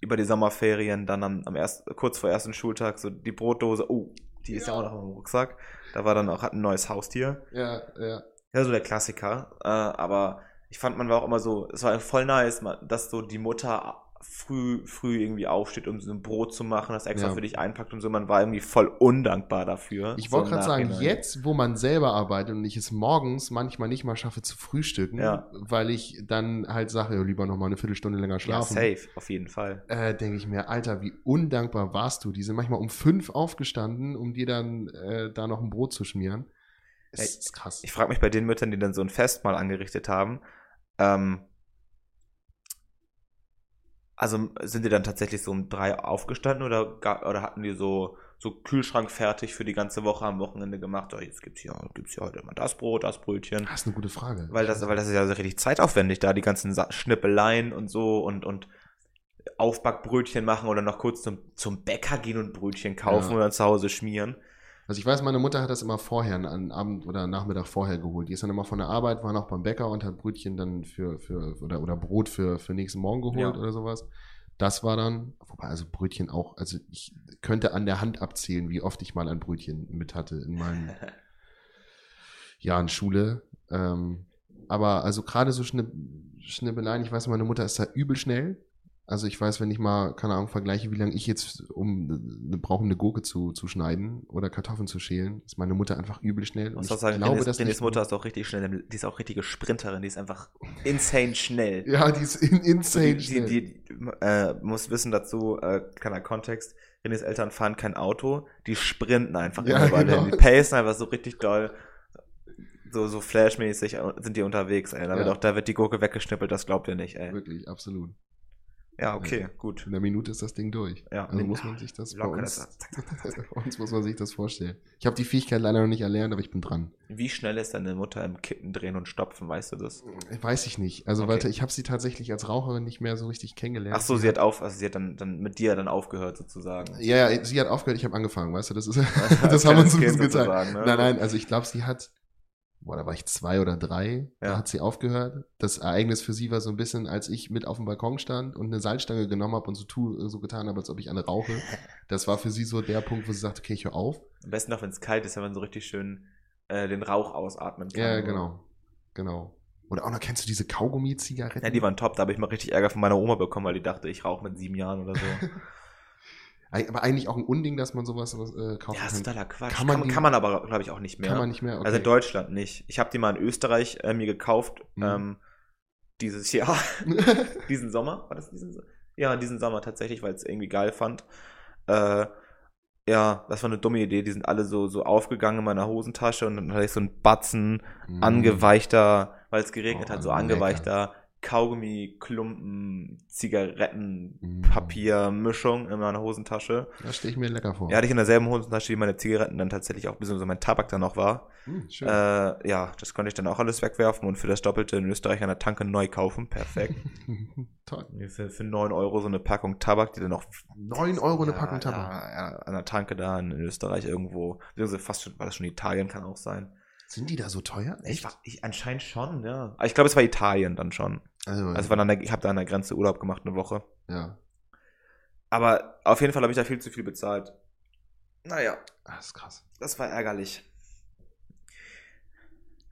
über die Sommerferien, dann am, am erst, kurz vor ersten Schultag, so die Brotdose, oh, die ist ja, ja auch noch im Rucksack. Da war dann auch, hat ein neues Haustier. Ja, ja. Ja, so der Klassiker. Äh, aber ich fand, man war auch immer so, es war voll nice, dass so die Mutter früh, früh irgendwie aufsteht, um so ein Brot zu machen, das extra ja. für dich einpackt und so. Man war irgendwie voll undankbar dafür. Ich wollte so gerade sagen, jetzt, wo man selber arbeitet und ich es morgens manchmal nicht mal schaffe zu frühstücken, ja. weil ich dann halt sage, ja, lieber noch mal eine Viertelstunde länger schlafen. Ja, safe, auf jeden Fall. Äh, Denke ich mir, Alter, wie undankbar warst du? Die sind manchmal um fünf aufgestanden, um dir dann äh, da noch ein Brot zu schmieren. Das ist krass. Ich frage mich bei den Müttern, die dann so ein Fest mal angerichtet haben, ähm, also sind die dann tatsächlich so um drei aufgestanden oder, oder hatten die so, so Kühlschrank fertig für die ganze Woche am Wochenende gemacht? Oh, jetzt gibt's ja, gibt's ja heute mal das Brot, das Brötchen. Das ist eine gute Frage. Weil das, weil das ist ja so richtig zeitaufwendig da, die ganzen Schnippeleien und so und, und Aufbackbrötchen machen oder noch kurz zum, zum Bäcker gehen und Brötchen kaufen ja. oder zu Hause schmieren. Also ich weiß, meine Mutter hat das immer vorher, an Abend oder Nachmittag vorher geholt. Die ist dann immer von der Arbeit, war noch beim Bäcker und hat Brötchen dann für, für oder, oder Brot für, für nächsten Morgen geholt ja. oder sowas. Das war dann, wobei also Brötchen auch, also ich könnte an der Hand abzählen, wie oft ich mal ein Brötchen mit hatte in meinen Jahren Schule. Ähm, aber also gerade so Schnippeleien, ich weiß, meine Mutter ist da übel schnell. Also ich weiß, wenn ich mal, keine Ahnung, vergleiche, wie lange ich jetzt um eine, brauche, eine Gurke zu, zu schneiden oder Kartoffeln zu schälen, ist meine Mutter einfach übel schnell. Und ich sagen, glaube, Dennis, dass Dennis Mutter ist auch richtig schnell, die ist auch richtige Sprinterin, die ist einfach insane schnell. Ja, die ist in, insane die, schnell. Die, die, die äh, muss wissen dazu, äh, kleiner Kontext, Renés Eltern fahren kein Auto, die sprinten einfach ja, immer genau. Die pacen einfach so richtig doll so, so flashmäßig sind die unterwegs, ey. Da, ja. wird auch, da wird die Gurke weggeschnippelt, das glaubt ihr nicht, ey. Wirklich, absolut. Ja, okay, ja. gut. In einer Minute ist das Ding durch. Ja, also muss man sich das locker, bei uns, das, bei uns muss man sich das vorstellen. Ich habe die Fähigkeit leider noch nicht erlernt, aber ich bin dran. Wie schnell ist deine Mutter im Kippen drehen und stopfen, weißt du das? Weiß ich nicht. Also okay. warte, ich habe sie tatsächlich als Raucherin nicht mehr so richtig kennengelernt. Ach so, sie, hat auf, also sie hat dann, dann mit dir dann aufgehört sozusagen. Ja, ja, sie hat aufgehört, ich habe angefangen, weißt du, das ist das haben wir uns ein bisschen gezeigt. Ne? Nein, nein, also ich glaube, sie hat boah, da war ich zwei oder drei, ja. da hat sie aufgehört. Das Ereignis für sie war so ein bisschen, als ich mit auf dem Balkon stand und eine Salzstange genommen habe und so, tu, so getan habe, als ob ich eine rauche. Das war für sie so der Punkt, wo sie sagte, okay, ich höre auf. Am besten auch, wenn es kalt ist, wenn man so richtig schön äh, den Rauch ausatmen kann. Ja, genau. Genau. Oder auch noch, kennst du diese Kaugummi-Zigaretten? Ja, die waren top. Da habe ich mal richtig Ärger von meiner Oma bekommen, weil die dachte, ich rauche mit sieben Jahren oder so. Aber eigentlich auch ein Unding, dass man sowas äh, kaufen kann. Ja, das ist totaler Quatsch. Kann man, kann man, kann man aber, glaube ich, auch nicht mehr. Kann man nicht mehr, okay. Also in Deutschland nicht. Ich habe die mal in Österreich äh, mir gekauft, mhm. ähm, dieses Jahr. diesen Sommer. War das diesen Sommer? Ja, diesen Sommer tatsächlich, weil ich es irgendwie geil fand. Äh, ja, das war eine dumme Idee. Die sind alle so, so aufgegangen in meiner Hosentasche und dann hatte ich so einen Batzen mhm. angeweichter, weil es geregnet oh, hat, so angeweichter lecker. Kaugummi, Klumpen, Zigaretten, mm. Papier, Mischung in meiner Hosentasche. Das stehe ich mir lecker vor. Ja, hatte ich in derselben Hosentasche, wie meine Zigaretten dann tatsächlich auch, beziehungsweise mein Tabak dann noch war. Mm, schön. Äh, ja, das konnte ich dann auch alles wegwerfen und für das Doppelte in Österreich an der Tanke neu kaufen. Perfekt. Toll. Für, für 9 Euro so eine Packung Tabak, die dann noch. 9 Euro eine Packung Tabak? Ja, ja, an der Tanke da in Österreich irgendwo. Beziehungsweise fast schon, war das schon Italien, kann auch sein. Sind die da so teuer? Echt? Ich, ich, anscheinend schon, ja. Aber ich glaube, es war Italien dann schon. Also, also war der, ich habe da an der Grenze Urlaub gemacht, eine Woche. Ja. Aber auf jeden Fall habe ich da viel zu viel bezahlt. Naja. Ah, das ist krass. Das war ärgerlich.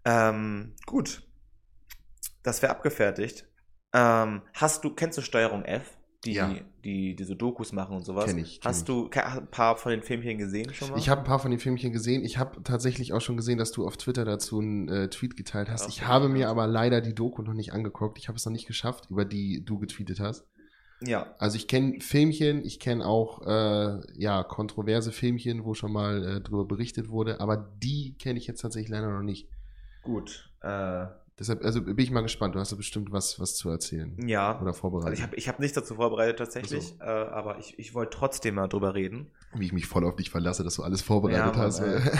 Ähm, gut. Das wäre abgefertigt. Ähm, hast du, kennst du Steuerung F? Die, ja. die diese Dokus machen und sowas. Kenn ich. Kenn Hast du ein paar von den Filmchen gesehen schon mal? Ich habe ein paar von den Filmchen gesehen. Ich habe tatsächlich auch schon gesehen, dass du auf Twitter dazu einen äh, Tweet geteilt hast. ich habe mir aber leider die Doku noch nicht angeguckt. Ich habe es noch nicht geschafft, über die du getweetet hast. Ja. Also ich kenne Filmchen, ich kenne auch äh, ja kontroverse Filmchen, wo schon mal äh, drüber berichtet wurde, aber die kenne ich jetzt tatsächlich leider noch nicht. Gut. Äh, Deshalb, also bin ich mal gespannt. Du hast ja bestimmt was, was zu erzählen. Ja. Oder vorbereitet. Also ich habe ich hab nichts dazu vorbereitet tatsächlich, also. äh, aber ich, ich wollte trotzdem mal drüber reden. Wie ich mich voll auf dich verlasse, dass du alles vorbereitet ja, hast. Äh.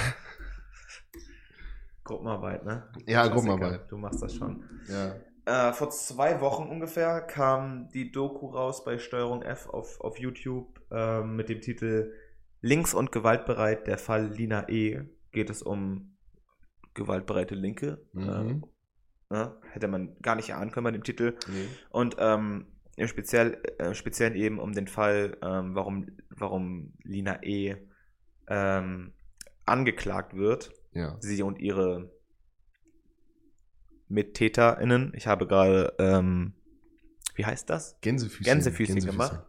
Gruppenarbeit, ne? Ja, Gruppenarbeit. Du machst das schon. Ja. Äh, vor zwei Wochen ungefähr kam die Doku raus bei Steuerung F auf, auf YouTube äh, mit dem Titel Links und gewaltbereit, der Fall Lina E. Geht es um gewaltbereite Linke. Mhm. Äh, Ne? Hätte man gar nicht erahnen können bei dem Titel. Nee. Und ähm, speziell, äh, speziell eben um den Fall, ähm, warum, warum Lina E. Ähm, angeklagt wird. Ja. Sie und ihre MittäterInnen. Ich habe gerade, ähm, wie heißt das? Gänsefüßchen, Gänsefüßchen, Gänsefüßchen. gemacht.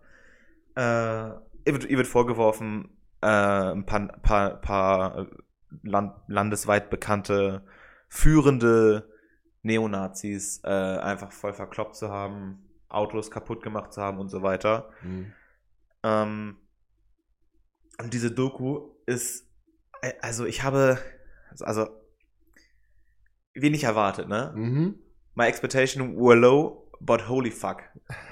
Äh, ihr, wird, ihr wird vorgeworfen, äh, ein paar, paar, paar Land, landesweit bekannte führende Neonazis äh, einfach voll verkloppt zu haben, Autos kaputt gemacht zu haben und so weiter. Mhm. Ähm, und diese Doku ist, äh, also ich habe, also wenig erwartet, ne? Mhm. My expectation were low, but holy fuck.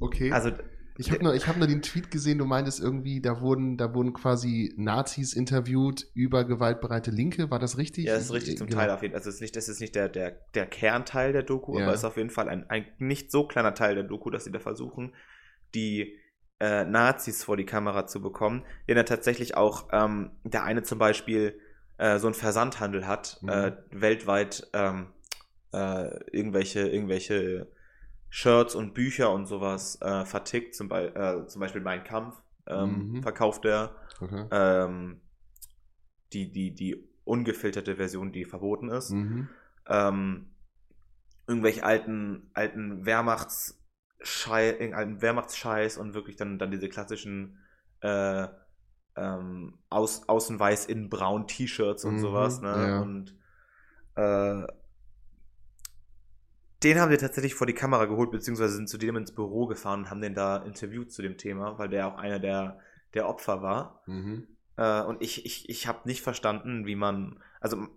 Okay. Also ich habe nur, hab nur den Tweet gesehen, du meintest irgendwie, da wurden, da wurden quasi Nazis interviewt über gewaltbereite Linke, war das richtig? Ja, das ist richtig zum genau. Teil auf jeden Fall. Also es ist nicht, das ist nicht der, der, der Kernteil der Doku, ja. aber es ist auf jeden Fall ein, ein nicht so kleiner Teil der Doku, dass sie da versuchen, die äh, Nazis vor die Kamera zu bekommen. Der dann tatsächlich auch, ähm, der eine zum Beispiel äh, so einen Versandhandel hat, mhm. äh, weltweit ähm, äh, irgendwelche, irgendwelche Shirts und Bücher und sowas äh, vertickt, zum, Be äh, zum Beispiel Mein Kampf ähm, mhm. verkauft er. Okay. Ähm, die, die, die ungefilterte Version, die verboten ist. Mhm. Ähm, irgendwelche alten, alten Wehrmachtsscheiß, alten Wehrmachtsscheiß und wirklich dann, dann diese klassischen äh, ähm, aus, außen weiß, innen braun T-Shirts und mhm, sowas, ne? Ja. Und äh, den haben wir tatsächlich vor die Kamera geholt, beziehungsweise sind zu dem ins Büro gefahren und haben den da interviewt zu dem Thema, weil der auch einer der, der Opfer war. Mhm. Äh, und ich, ich, ich habe nicht verstanden, wie man. Also,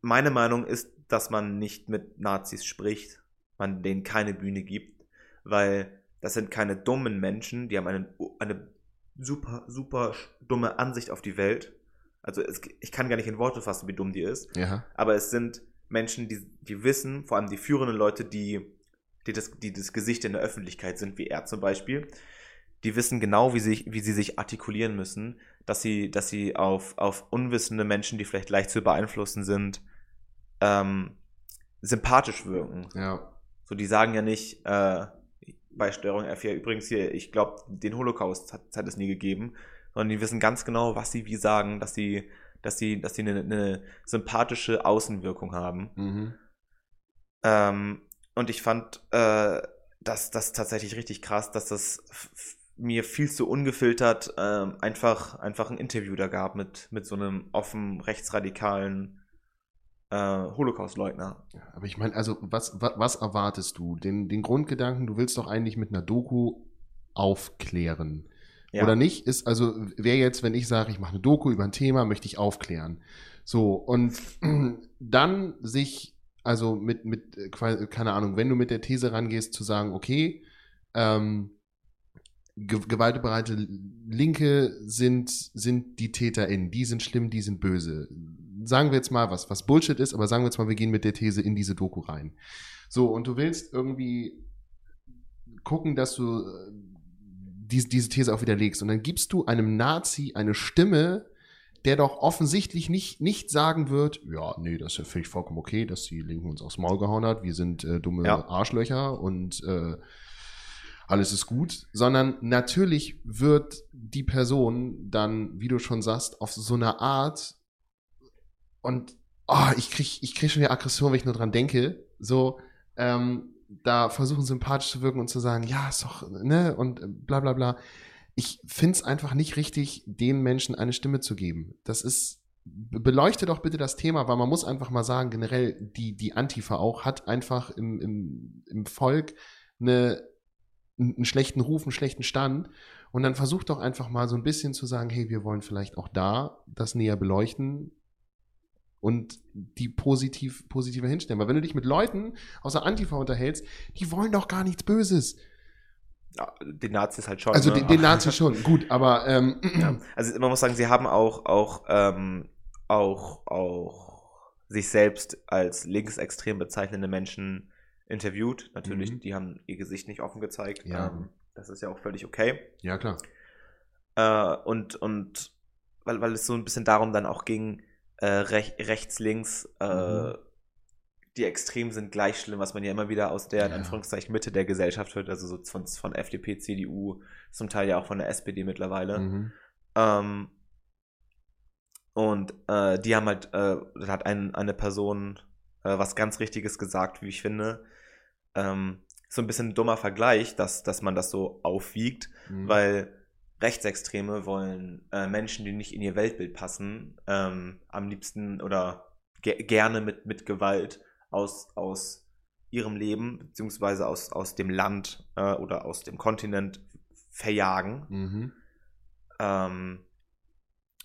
meine Meinung ist, dass man nicht mit Nazis spricht, man denen keine Bühne gibt, weil das sind keine dummen Menschen, die haben eine, eine super, super dumme Ansicht auf die Welt. Also es, ich kann gar nicht in Worte fassen, wie dumm die ist. Ja. Aber es sind Menschen, die, die wissen, vor allem die führenden Leute, die, die, das, die das Gesicht in der Öffentlichkeit sind, wie er zum Beispiel, die wissen genau, wie, sich, wie sie sich artikulieren müssen, dass sie, dass sie auf, auf unwissende Menschen, die vielleicht leicht zu beeinflussen sind, ähm, sympathisch wirken. Ja. So, die sagen ja nicht, äh, bei Steuerung F4, übrigens hier, ich glaube, den Holocaust hat, hat, es nie gegeben, sondern die wissen ganz genau, was sie wie sagen, dass sie, dass sie, dass sie eine, eine sympathische Außenwirkung haben. Mhm. Ähm, und ich fand äh, das, das tatsächlich richtig krass, dass das mir viel zu ungefiltert ähm, einfach, einfach ein Interview da gab mit, mit so einem offen rechtsradikalen äh, Holocaust-Leugner. Aber ich meine, also was, was, was erwartest du? Den, den Grundgedanken, du willst doch eigentlich mit einer Doku aufklären. Ja. Oder nicht? Ist also, wer jetzt, wenn ich sage, ich mache eine Doku über ein Thema, möchte ich aufklären. So, und dann sich, also mit, mit, keine Ahnung, wenn du mit der These rangehst, zu sagen, okay, ähm, gewaltbereite Linke sind, sind die TäterInnen, die sind schlimm, die sind böse. Sagen wir jetzt mal was, was Bullshit ist, aber sagen wir jetzt mal, wir gehen mit der These in diese Doku rein. So, und du willst irgendwie gucken, dass du äh, diese, diese These auch widerlegst. Und dann gibst du einem Nazi eine Stimme, der doch offensichtlich nicht, nicht sagen wird, ja, nee, das ist ja völlig vollkommen okay, dass die Linken uns aufs Maul gehauen hat, wir sind äh, dumme ja. Arschlöcher und äh, alles ist gut, sondern natürlich wird die Person dann, wie du schon sagst, auf so eine Art und oh, ich krieg, ich krieg schon wieder Aggression, wenn ich nur dran denke, so, ähm, da versuchen sympathisch zu wirken und zu sagen, ja, ist doch, ne, und bla bla bla. Ich find's einfach nicht richtig, den Menschen eine Stimme zu geben. Das ist, beleuchte doch bitte das Thema, weil man muss einfach mal sagen, generell, die, die Antifa auch hat einfach im, im, im Volk eine einen schlechten Ruf, einen schlechten Stand. Und dann versucht doch einfach mal so ein bisschen zu sagen, hey, wir wollen vielleicht auch da das näher beleuchten und die positiv, positiver hinstellen. Weil wenn du dich mit Leuten außer Antifa unterhältst, die wollen doch gar nichts Böses. Ja, den Nazis halt schon. Also ne? den, den Nazis schon, gut, aber ähm, ja, also man muss sagen, sie haben auch, auch, ähm, auch, auch sich selbst als linksextrem bezeichnende Menschen interviewt. Natürlich, mhm. die haben ihr Gesicht nicht offen gezeigt. Ja. Ähm, das ist ja auch völlig okay. Ja, klar. Äh, und, und weil, weil es so ein bisschen darum dann auch ging, äh, rech, rechts, links, äh, mhm. die Extremen sind gleich schlimm, was man ja immer wieder aus der, in Anführungszeichen, Mitte der Gesellschaft hört, also so von, von FDP, CDU, zum Teil ja auch von der SPD mittlerweile. Mhm. Ähm, und äh, die haben halt, äh, da hat ein, eine Person äh, was ganz Richtiges gesagt, wie ich finde, ähm, so ein bisschen ein dummer Vergleich, dass, dass man das so aufwiegt, mhm. weil Rechtsextreme wollen äh, Menschen, die nicht in ihr Weltbild passen, ähm, am liebsten oder ge gerne mit, mit Gewalt aus, aus ihrem Leben beziehungsweise aus, aus dem Land äh, oder aus dem Kontinent verjagen. Mhm. Ähm,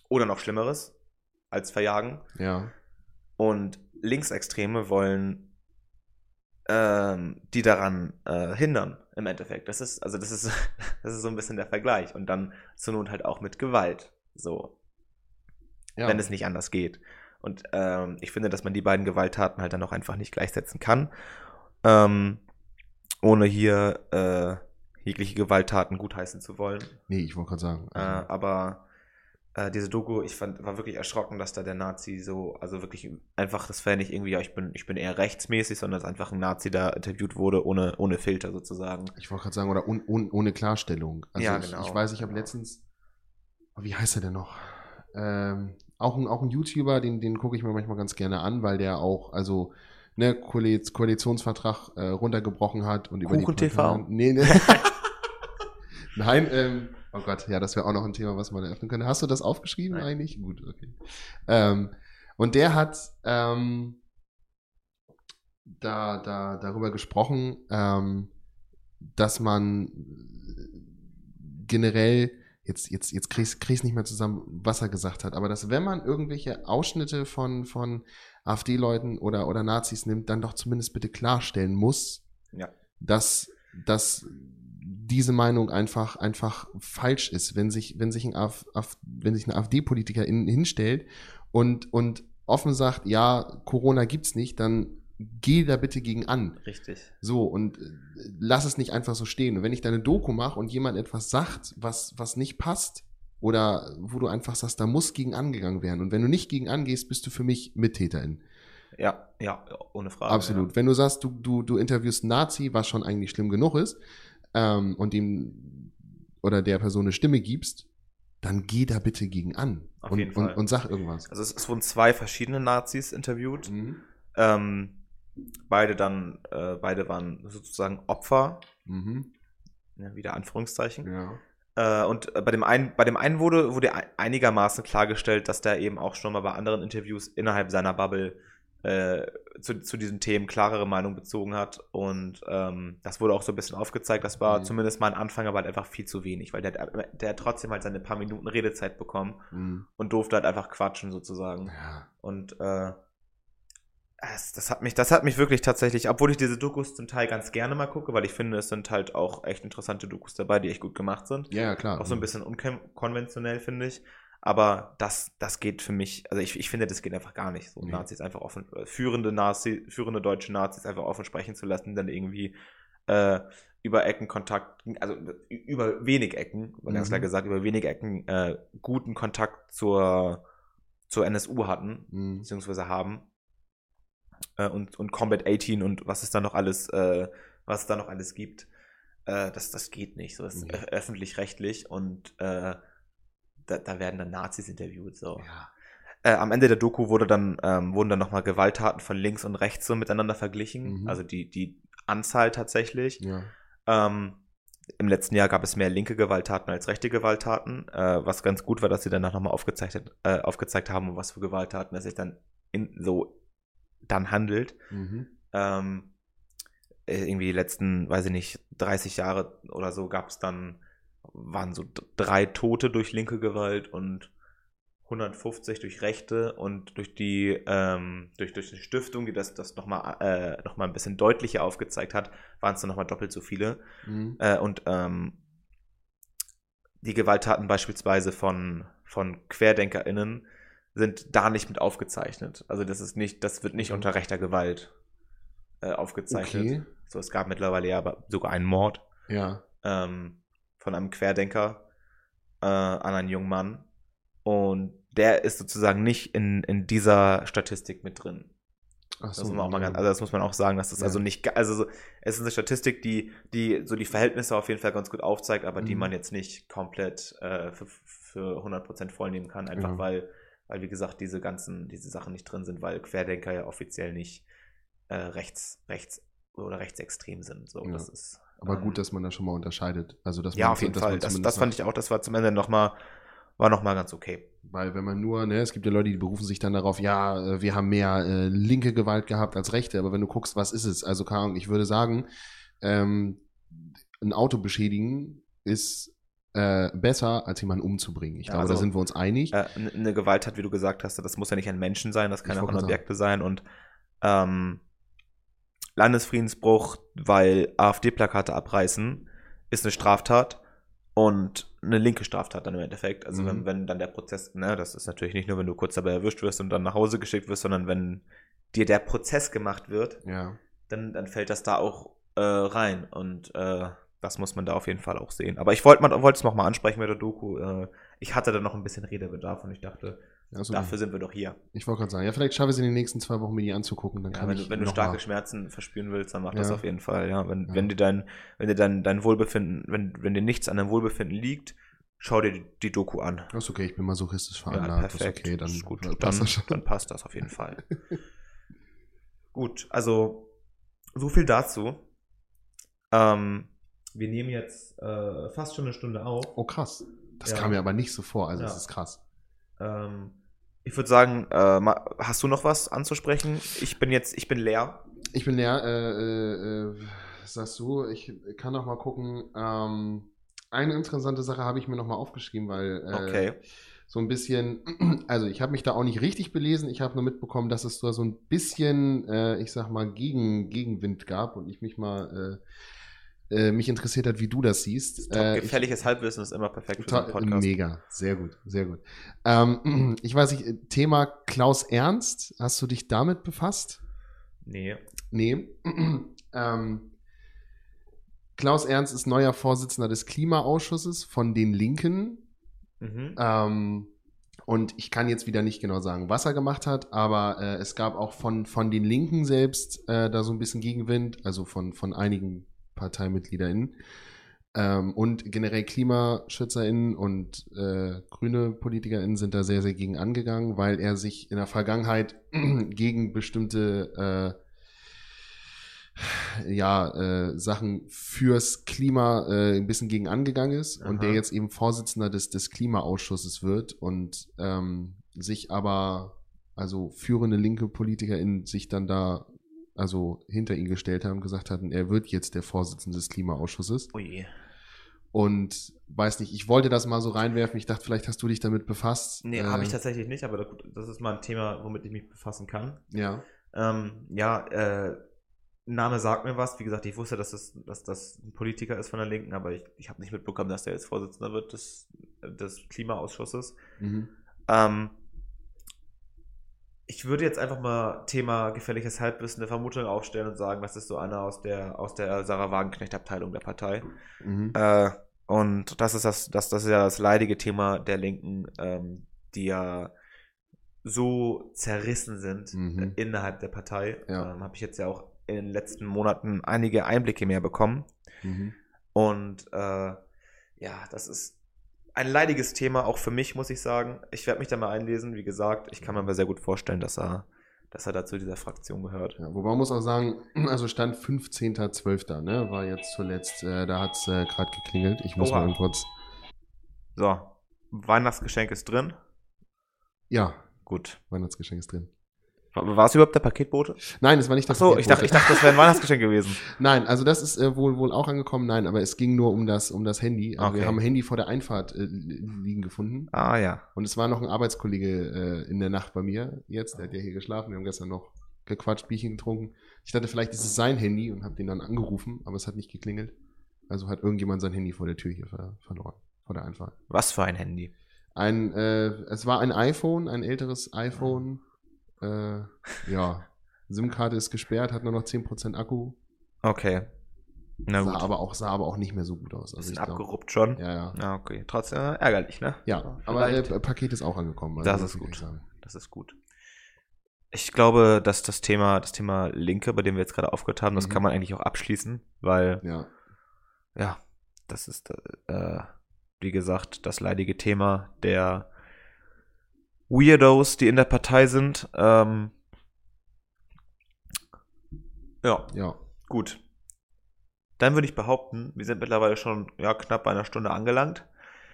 oder noch Schlimmeres als verjagen. Ja. Und Linksextreme wollen ähm, die daran äh, hindern, im Endeffekt. Das ist, also das ist, das ist so ein bisschen der Vergleich. Und dann zur Not halt auch mit Gewalt. So. Ja. Wenn es nicht anders geht. Und ähm, ich finde, dass man die beiden Gewalttaten halt dann auch einfach nicht gleichsetzen kann. Ähm, ohne hier äh, jegliche Gewalttaten gutheißen zu wollen. Nee, ich wollte gerade sagen. Also. Äh, aber äh, diese Doku, ich fand, war wirklich erschrocken, dass da der Nazi so, also wirklich einfach, das wäre nicht irgendwie, ja, ich bin, ich bin eher rechtsmäßig, sondern dass einfach ein Nazi da interviewt wurde, ohne, ohne Filter sozusagen. Ich wollte gerade sagen, oder un, un, ohne Klarstellung. Also ja, ich, genau. Ich weiß, ich habe letztens, oh, wie heißt er denn noch? Ähm, auch ein, auch ein YouTuber, den, den gucke ich mir manchmal ganz gerne an, weil der auch, also, ne, Koalitionsvertrag äh, runtergebrochen hat und über Kuchen die TV. Nee, ne. Nein, ähm, Oh Gott, ja, das wäre auch noch ein Thema, was man eröffnen könnte. Hast du das aufgeschrieben Nein. eigentlich? Gut, okay. Ähm, und der hat ähm, da, da darüber gesprochen, ähm, dass man generell, jetzt, jetzt, jetzt krieg ich nicht mehr zusammen, was er gesagt hat, aber dass wenn man irgendwelche Ausschnitte von, von AfD-Leuten oder, oder Nazis nimmt, dann doch zumindest bitte klarstellen muss, ja. dass, dass diese Meinung einfach, einfach falsch ist. Wenn sich, wenn sich ein, Af, Af, wenn sich ein AfD-Politiker hinstellt und, und offen sagt, ja, Corona gibt's nicht, dann geh da bitte gegen an. Richtig. So, und äh, lass es nicht einfach so stehen. Und wenn ich da eine Doku mache und jemand etwas sagt, was, was nicht passt, oder wo du einfach sagst, da muss gegen angegangen werden. Und wenn du nicht gegen angehst, bist du für mich Mittäterin. Ja, ja, ohne Frage. Absolut. Ja. Wenn du sagst, du, du, du interviewst einen Nazi, was schon eigentlich schlimm genug ist, ähm, und ihm oder der Person eine Stimme gibst, dann geh da bitte gegen an. Auf und, jeden Fall. Und, und sag irgendwas. Also es, es wurden zwei verschiedene Nazis interviewt. Mhm. Ähm, beide dann, äh, beide waren sozusagen Opfer. Mhm. Ja, wieder Anführungszeichen. Ja. Äh, und bei dem einen, bei dem einen wurde, wurde einigermaßen klargestellt, dass der eben auch schon mal bei anderen Interviews innerhalb seiner Bubble äh, zu, zu diesen Themen klarere Meinung bezogen hat. Und ähm, das wurde auch so ein bisschen aufgezeigt. Das war mhm. zumindest mal ein Anfang, aber halt einfach viel zu wenig, weil der, der hat trotzdem halt seine paar Minuten Redezeit bekommen mhm. und durfte halt einfach quatschen sozusagen. Ja. Und äh, das, das, hat mich, das hat mich wirklich tatsächlich, obwohl ich diese Dokus zum Teil ganz gerne mal gucke, weil ich finde, es sind halt auch echt interessante Dokus dabei, die echt gut gemacht sind. Ja, klar. Auch so ein bisschen unkonventionell, finde ich. Aber das, das geht für mich, also ich, ich finde, das geht einfach gar nicht. So nee. Nazis einfach offen, äh, führende Nazi, führende deutsche Nazis einfach offen sprechen zu lassen, dann irgendwie äh, über Ecken Kontakt, also über wenig Ecken, mhm. ganz klar gesagt, über wenig Ecken äh, guten Kontakt zur, zur NSU hatten, mhm. beziehungsweise haben äh, und, und Combat 18 und was es da noch alles, äh, was es da noch alles gibt. Äh, das, das geht nicht. So, ist mhm. öffentlich-rechtlich und da, da werden dann Nazis interviewt. So. Ja. Äh, am Ende der Doku wurde dann, ähm, wurden dann nochmal Gewalttaten von links und rechts so miteinander verglichen. Mhm. Also die, die Anzahl tatsächlich. Ja. Ähm, Im letzten Jahr gab es mehr linke Gewalttaten als rechte Gewalttaten, äh, was ganz gut war, dass sie danach nochmal aufgezeigt, äh, aufgezeigt haben, was für Gewalttaten es sich dann in, so dann handelt. Mhm. Ähm, äh, irgendwie die letzten, weiß ich nicht, 30 Jahre oder so gab es dann, waren so drei Tote durch linke Gewalt und 150 durch Rechte und durch die ähm, durch, durch eine Stiftung, die das, das nochmal äh, noch ein bisschen deutlicher aufgezeigt hat, waren es dann nochmal doppelt so viele. Mhm. Äh, und ähm, die Gewalttaten beispielsweise von, von QuerdenkerInnen sind da nicht mit aufgezeichnet. Also das ist nicht, das wird nicht mhm. unter rechter Gewalt äh, aufgezeichnet. Okay. So, es gab mittlerweile ja sogar einen Mord ja. ähm, von einem Querdenker äh, an einen jungen Mann. Und der ist sozusagen nicht in, in dieser Statistik mit drin. Ach so, das muss man auch mal ganz, also das muss man auch sagen, dass das ja. also nicht, also so, es ist eine Statistik, die, die so die Verhältnisse auf jeden Fall ganz gut aufzeigt, aber mhm. die man jetzt nicht komplett äh, für, für 100% vollnehmen kann, einfach ja. weil weil wie gesagt diese ganzen, diese Sachen nicht drin sind, weil Querdenker ja offiziell nicht äh, rechts, rechts oder rechtsextrem sind. So, ja. das ist, Aber ähm, gut, dass man da schon mal unterscheidet. Also, dass ja, auf jeden Fall. Das, das fand ich auch, das war zum Ende nochmal, war nochmal ganz okay. Weil wenn man nur, ne, es gibt ja Leute, die berufen sich dann darauf, ja, äh, wir haben mehr äh, linke Gewalt gehabt als rechte, aber wenn du guckst, was ist es? Also, keine Ahnung, ich würde sagen, ähm, ein Auto beschädigen ist äh, besser, als jemanden umzubringen. Ich ja, glaube, also, da sind wir uns einig. Äh, eine Gewalttat, wie du gesagt hast, das muss ja nicht ein Menschen sein, das kann auch ein Objekte sein und ähm, Landesfriedensbruch, weil AfD-Plakate abreißen, ist eine Straftat und eine linke Straftat dann im Endeffekt. Also mhm. wenn, wenn dann der Prozess, ne, das ist natürlich nicht nur, wenn du kurz dabei erwischt wirst und dann nach Hause geschickt wirst, sondern wenn dir der Prozess gemacht wird, ja. dann, dann fällt das da auch äh, rein. Und äh, das muss man da auf jeden Fall auch sehen. Aber ich wollte es noch mal ansprechen mit der Doku. Äh, ich hatte da noch ein bisschen Redebedarf und ich dachte, also, dafür sind wir doch hier. Ich wollte gerade sagen, ja, vielleicht schaffe ich es in den nächsten zwei Wochen, mir die anzugucken. Dann ja, kann wenn, ich wenn du starke mal. Schmerzen verspüren willst, dann mach ja. das auf jeden Fall. Ja, wenn, ja. wenn dir dein, wenn dir dein, dein Wohlbefinden, wenn, wenn dir nichts an deinem Wohlbefinden liegt, schau dir die, die Doku an. Das ist okay, ich bin masochistisch veranlagt. Ja, perfekt. Das ist okay, dann, gut. Dann, passt das dann passt das auf jeden Fall. gut, also so viel dazu. Ähm, wir nehmen jetzt äh, fast schon eine Stunde auf. Oh, krass. Das kam mir aber nicht so vor, also das ist krass. Ähm, ich würde sagen, äh, hast du noch was anzusprechen? Ich bin jetzt, ich bin leer. Ich bin leer, äh, äh, äh sagst du, ich kann noch mal gucken. Ähm, eine interessante Sache habe ich mir noch mal aufgeschrieben, weil äh, okay. so ein bisschen, also ich habe mich da auch nicht richtig belesen. Ich habe nur mitbekommen, dass es da so ein bisschen, äh, ich sag mal, Gegen, Gegenwind gab und ich mich mal äh, mich interessiert hat, wie du das siehst. Äh, gefährliches ich, Halbwissen ist immer perfekt für den Podcast. Mega, sehr gut, sehr gut. Ähm, ich weiß nicht, Thema Klaus Ernst, hast du dich damit befasst? Nee. Nee. ähm, Klaus Ernst ist neuer Vorsitzender des Klimaausschusses von den Linken. Mhm. Ähm, und ich kann jetzt wieder nicht genau sagen, was er gemacht hat, aber äh, es gab auch von, von den Linken selbst äh, da so ein bisschen Gegenwind, also von, von einigen ParteimitgliederInnen. Ähm, und generell KlimaschützerInnen und äh, grüne PolitikerInnen sind da sehr, sehr gegen angegangen, weil er sich in der Vergangenheit gegen bestimmte äh, ja, äh, Sachen fürs Klima äh, ein bisschen gegen angegangen ist Aha. und der jetzt eben Vorsitzender des, des Klimaausschusses wird und ähm, sich aber, also führende linke PolitikerInnen sich dann da also hinter ihn gestellt haben, gesagt hatten, er wird jetzt der Vorsitzende des Klimaausschusses. Oh je. Und weiß nicht, ich wollte das mal so reinwerfen. Ich dachte, vielleicht hast du dich damit befasst. Nee, äh, habe ich tatsächlich nicht, aber das ist mal ein Thema, womit ich mich befassen kann. Ja. Ähm, ja, äh, Name sagt mir was. Wie gesagt, ich wusste, dass das, dass das ein Politiker ist von der Linken, aber ich, ich habe nicht mitbekommen, dass der jetzt Vorsitzender wird des, des Klimaausschusses. Mhm. Ähm, ich würde jetzt einfach mal Thema gefährliches Halbwissen der Vermutung aufstellen und sagen, das ist so einer aus der, aus der Sarah Wagenknecht-Abteilung der Partei. Mhm. Äh, und das ist das, das, das ist ja das leidige Thema der Linken, ähm, die ja so zerrissen sind mhm. innerhalb der Partei. Ja. Ähm, Habe ich jetzt ja auch in den letzten Monaten einige Einblicke mehr bekommen. Mhm. Und äh, ja, das ist ein leidiges Thema, auch für mich, muss ich sagen. Ich werde mich da mal einlesen. Wie gesagt, ich kann mir aber sehr gut vorstellen, dass er, dass er dazu dieser Fraktion gehört. Ja, wobei man muss auch sagen, also Stand 15.12., ne, war jetzt zuletzt, äh, da hat es äh, gerade geklingelt. Ich muss Oha. mal kurz. So, Weihnachtsgeschenk ist drin. Ja. Gut. Weihnachtsgeschenk ist drin. War es überhaupt der Paketbote? Nein, es war nicht das Ach so, ich dachte, ich dachte, das wäre ein Weihnachtsgeschenk gewesen. Nein, also das ist äh, wohl wohl auch angekommen. Nein, aber es ging nur um das um das Handy. Also okay. Wir haben ein Handy vor der Einfahrt äh, liegen gefunden. Ah ja. Und es war noch ein Arbeitskollege äh, in der Nacht bei mir jetzt, der hat ja hier geschlafen. Wir haben gestern noch gequatscht, Bierchen getrunken. Ich dachte, vielleicht ist es sein Handy und habe den dann angerufen, aber es hat nicht geklingelt. Also hat irgendjemand sein Handy vor der Tür hier ver verloren, vor der Einfahrt. Was für ein Handy? Ein, äh, es war ein iPhone, ein älteres iPhone. Äh, ja, SIM-Karte ist gesperrt, hat nur noch 10% Akku. Okay. Na sah gut. aber auch sah aber auch nicht mehr so gut aus. Also abgeruppt schon. Ja, ja. Ja, okay. Trotzdem äh, ärgerlich, ne? Ja, aber äh, Paket ist auch angekommen. Also das ist gut. Das ist gut. Ich glaube, dass das Thema, das Thema Linke, bei dem wir jetzt gerade aufgehört haben, mhm. das kann man eigentlich auch abschließen, weil ja, ja das ist, äh, wie gesagt, das leidige Thema der Weirdos, die in der Partei sind. Ähm, ja. Ja. Gut. Dann würde ich behaupten, wir sind mittlerweile schon ja, knapp bei einer Stunde angelangt.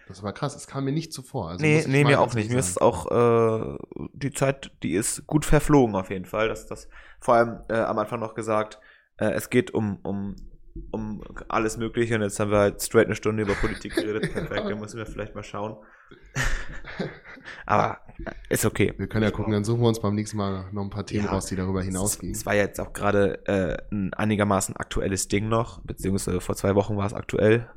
Das war krass, es kam mir nicht zuvor. Also nee, nee mir auch nicht. Mir ist auch äh, die Zeit, die ist gut verflogen auf jeden Fall. Das, das vor allem äh, am Anfang noch gesagt, äh, es geht um, um, um alles Mögliche und jetzt haben wir halt straight eine Stunde über Politik geredet. Perfekt, da müssen wir vielleicht mal schauen. Aber ist okay. Wir können ja gucken, dann suchen wir uns beim nächsten Mal noch ein paar Themen ja, raus, die darüber hinausgehen. Es war jetzt auch gerade äh, ein einigermaßen aktuelles Ding noch, beziehungsweise vor zwei Wochen war es aktuell.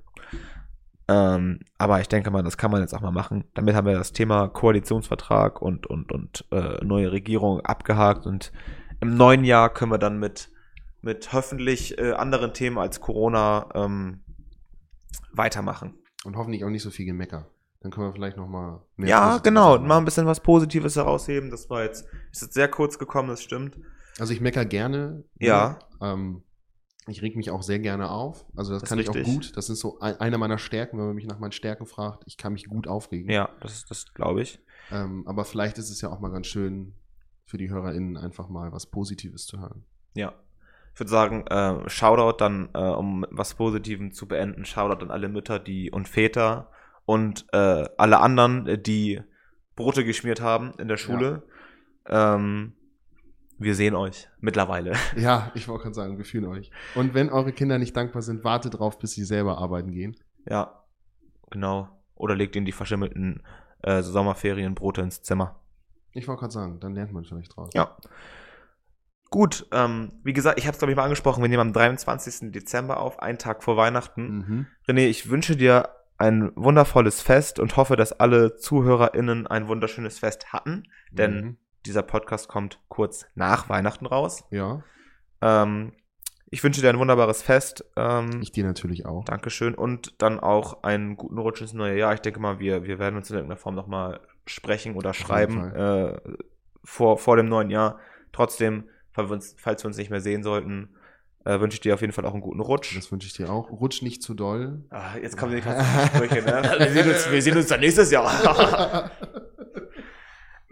Ähm, aber ich denke mal, das kann man jetzt auch mal machen. Damit haben wir das Thema Koalitionsvertrag und, und, und äh, neue Regierung abgehakt und im neuen Jahr können wir dann mit, mit hoffentlich äh, anderen Themen als Corona ähm, weitermachen. Und hoffentlich auch nicht so viel Gemecker. Dann können wir vielleicht noch mal mehr Ja, genau, mal ein bisschen was Positives herausheben. Das war jetzt, ist jetzt sehr kurz gekommen, das stimmt. Also ich mecker gerne. Ja. Ähm, ich reg mich auch sehr gerne auf. Also das, das kann ich auch gut. Das ist so ein, einer meiner Stärken, wenn man mich nach meinen Stärken fragt. Ich kann mich gut aufregen. Ja, das, das glaube ich. Ähm, aber vielleicht ist es ja auch mal ganz schön für die HörerInnen einfach mal was Positives zu hören. Ja. Ich würde sagen, äh, Shoutout dann, äh, um was Positivem zu beenden, Shoutout an alle Mütter die und Väter, und äh, alle anderen, äh, die Brote geschmiert haben in der Schule. Ja. Ähm, wir sehen euch mittlerweile. Ja, ich wollte gerade sagen, wir fühlen euch. Und wenn eure Kinder nicht dankbar sind, wartet drauf, bis sie selber arbeiten gehen. Ja, genau. Oder legt ihnen die verschimmelten äh, Sommerferienbrote ins Zimmer. Ich wollte gerade sagen, dann lernt man vielleicht draus. Ja. Gut, ähm, wie gesagt, ich habe es glaube ich mal angesprochen, wir nehmen am 23. Dezember auf, einen Tag vor Weihnachten. Mhm. René, ich wünsche dir ein wundervolles Fest und hoffe, dass alle ZuhörerInnen ein wunderschönes Fest hatten, denn mhm. dieser Podcast kommt kurz nach Weihnachten raus. Ja. Ähm, ich wünsche dir ein wunderbares Fest. Ähm, ich dir natürlich auch. Dankeschön. Und dann auch einen guten Rutsch ins neue Jahr. Ich denke mal, wir, wir werden uns in irgendeiner Form nochmal sprechen oder schreiben äh, vor, vor dem neuen Jahr. Trotzdem, falls wir uns, falls wir uns nicht mehr sehen sollten, äh, wünsche ich dir auf jeden Fall auch einen guten Rutsch. Das wünsche ich dir auch. Rutsch nicht zu doll. Ah, jetzt kommen die ganzen Sprüche, ne? wir, sehen uns, wir sehen uns dann nächstes Jahr.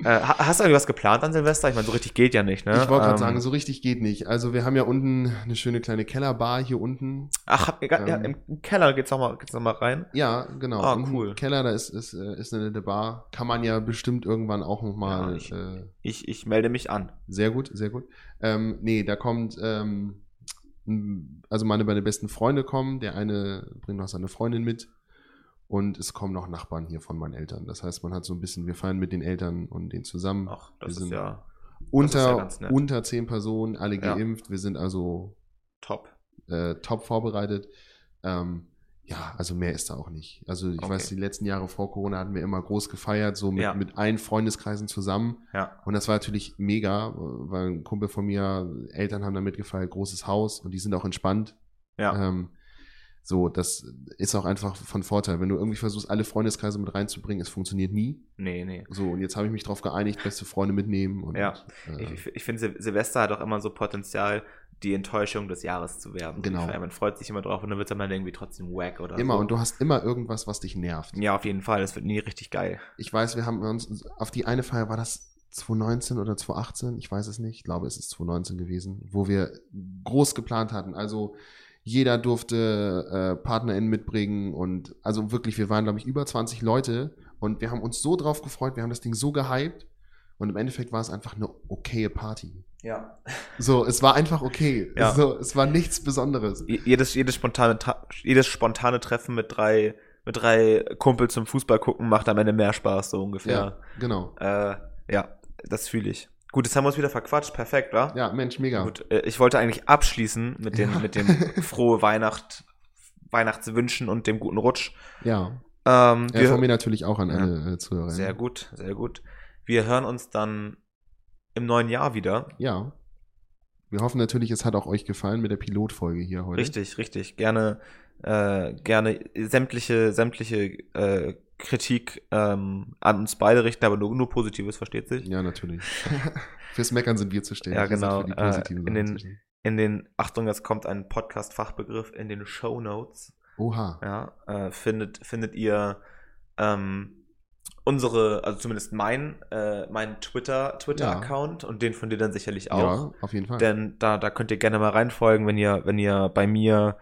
Äh, hast du irgendwas geplant an Silvester? Ich meine, so richtig geht ja nicht, ne? Ich wollte gerade ähm, sagen, so richtig geht nicht. Also wir haben ja unten eine schöne kleine Kellerbar hier unten. Ach, hab, ähm, ja, im Keller geht's noch mal, geht's noch mal rein? Ja, genau. Ah, cool. Im Keller, da ist, ist, äh, ist eine nette Bar. Kann man ja bestimmt irgendwann auch noch mal. Ja, ich, äh, ich, ich, melde mich an. Sehr gut, sehr gut. Ähm, nee, da kommt, ähm, also meine beiden besten Freunde kommen. Der eine bringt noch seine Freundin mit. Und es kommen noch Nachbarn hier von meinen Eltern. Das heißt, man hat so ein bisschen, wir feiern mit den Eltern und denen zusammen. Ach, das ist ja unter, ja unter zehn Personen, alle geimpft. Ja. Wir sind also top, äh, top vorbereitet. Ähm, ja, also mehr ist da auch nicht. Also ich okay. weiß, die letzten Jahre vor Corona hatten wir immer groß gefeiert, so mit, ja. mit allen Freundeskreisen zusammen. Ja. Und das war natürlich mega, weil ein Kumpel von mir, Eltern haben damit gefeiert, großes Haus und die sind auch entspannt. Ja. Ähm, so, das ist auch einfach von Vorteil. Wenn du irgendwie versuchst, alle Freundeskreise mit reinzubringen, es funktioniert nie. Nee, nee. So, und jetzt habe ich mich darauf geeinigt, beste Freunde mitnehmen. Und, ja, äh, ich, ich finde, Sil Silvester hat auch immer so Potenzial, die Enttäuschung des Jahres zu werden. Genau. Man freut sich immer drauf und dann wird es dann irgendwie trotzdem wack oder Immer, so. und du hast immer irgendwas, was dich nervt. Ja, auf jeden Fall. Das wird nie richtig geil. Ich weiß, wir haben uns, auf die eine Feier war das 2019 oder 2018, ich weiß es nicht, ich glaube, es ist 2019 gewesen, wo wir groß geplant hatten. Also jeder durfte äh, PartnerInnen mitbringen und also wirklich, wir waren, glaube ich, über 20 Leute und wir haben uns so drauf gefreut, wir haben das Ding so gehypt und im Endeffekt war es einfach eine okaye Party. Ja. So, es war einfach okay. Ja. So, es war nichts Besonderes. Jedes, jedes, spontane, jedes spontane Treffen mit drei, mit drei Kumpels zum Fußball gucken macht am Ende mehr Spaß, so ungefähr. Ja, genau. Äh, ja, das fühle ich. Gut, jetzt haben wir uns wieder verquatscht. Perfekt, wa? Ja, Mensch, mega. Gut, äh, ich wollte eigentlich abschließen mit dem, ja. mit dem frohe Weihnacht, Weihnachtswünschen und dem guten Rutsch. Ja. Ähm, ja, von mir natürlich auch an ja. alle äh, Zuhörer. Sehr gut, sehr gut. Wir hören uns dann im neuen Jahr wieder. Ja. Wir hoffen natürlich, es hat auch euch gefallen mit der Pilotfolge hier heute. Richtig, richtig. Gerne, äh, gerne sämtliche, sämtliche äh, Kritik ähm, an uns beide richten, aber nur, nur Positives, versteht sich. Ja, natürlich. Fürs Meckern sind wir zu stehen. Ja, genau. Äh, in, den, in den, Achtung, jetzt kommt ein Podcast-Fachbegriff, in den Show Notes. Oha. Ja, äh, findet, findet ihr ähm, unsere, also zumindest mein, äh, mein Twitter, Twitter-Account ja. und den von dir dann sicherlich auch. Ja, auf jeden Fall. Denn da, da könnt ihr gerne mal reinfolgen, wenn ihr, wenn ihr bei mir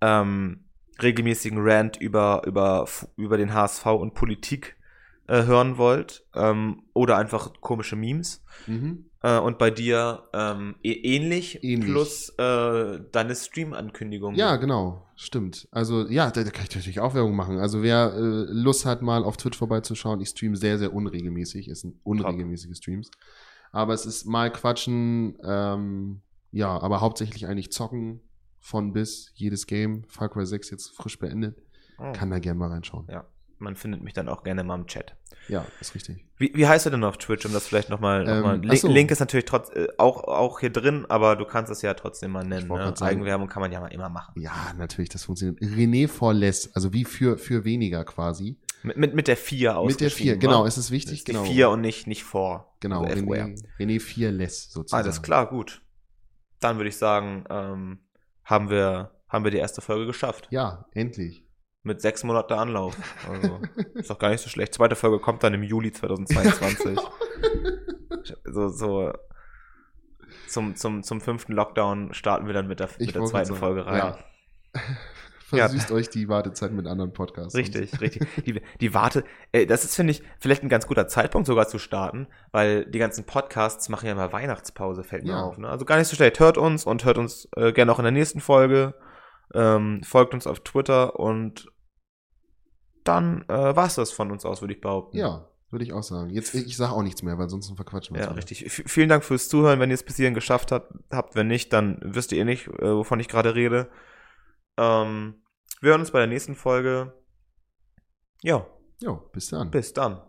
ähm, regelmäßigen Rant über, über, über den HSV und Politik äh, hören wollt ähm, oder einfach komische Memes. Mhm. Äh, und bei dir ähm, e ähnlich, ähnlich, plus äh, deine Stream-Ankündigung. Ja, genau, stimmt. Also ja, da, da, kann ich natürlich auch Werbung machen. Also wer äh, Lust hat, mal auf Twitch vorbeizuschauen, ich stream sehr, sehr unregelmäßig. Es sind unregelmäßige Streams. Aber es ist mal Quatschen, ähm, ja, aber hauptsächlich eigentlich zocken, von bis jedes Game. Far Cry 6 jetzt frisch beendet. Oh. Kann da gerne mal reinschauen. Ja, man findet mich dann auch gerne mal im Chat. Ja, ist richtig. Wie, wie heißt du denn auf Twitch, um das vielleicht nochmal. Noch ähm, Link, so. Link ist natürlich trotz, äh, auch, auch hier drin, aber du kannst es ja trotzdem mal nennen. Ne? Eigenwerbung kann man ja mal immer machen. Ja, natürlich, das funktioniert. René Forless, also wie für, für weniger quasi. Mit, mit, mit der 4 aus. Mit der 4, genau, es ist wichtig. Ist genau. Die 4 und nicht, nicht vor. Genau, also René, René 4 Less sozusagen. Alles klar, gut. Dann würde ich sagen, ähm, haben wir haben wir die erste Folge geschafft. Ja, endlich. Mit sechs Monaten Anlauf. Also, ist doch gar nicht so schlecht. Zweite Folge kommt dann im Juli 2022. so, so zum, zum, zum fünften Lockdown starten wir dann mit der, mit der zweiten Folge rein. Ja. Versüßt ja. euch die Wartezeit mit anderen Podcasts. Richtig, richtig. Die, die Warte, äh, das ist, finde ich, vielleicht ein ganz guter Zeitpunkt sogar zu starten, weil die ganzen Podcasts machen ja immer Weihnachtspause, fällt mir ja. auf. Ne? Also gar nicht so schlecht. Hört uns und hört uns äh, gerne auch in der nächsten Folge. Ähm, folgt uns auf Twitter und dann äh, war es das von uns aus, würde ich behaupten. Ja, Würde ich auch sagen. Jetzt, ich sage auch nichts mehr, weil sonst verquatschen wir. Ja, richtig. V vielen Dank fürs Zuhören. Wenn ihr es bis hierhin geschafft habt, habt, wenn nicht, dann wisst ihr eh nicht, äh, wovon ich gerade rede. Ähm, wir hören uns bei der nächsten Folge. Ja. Ja, bis dann. Bis dann.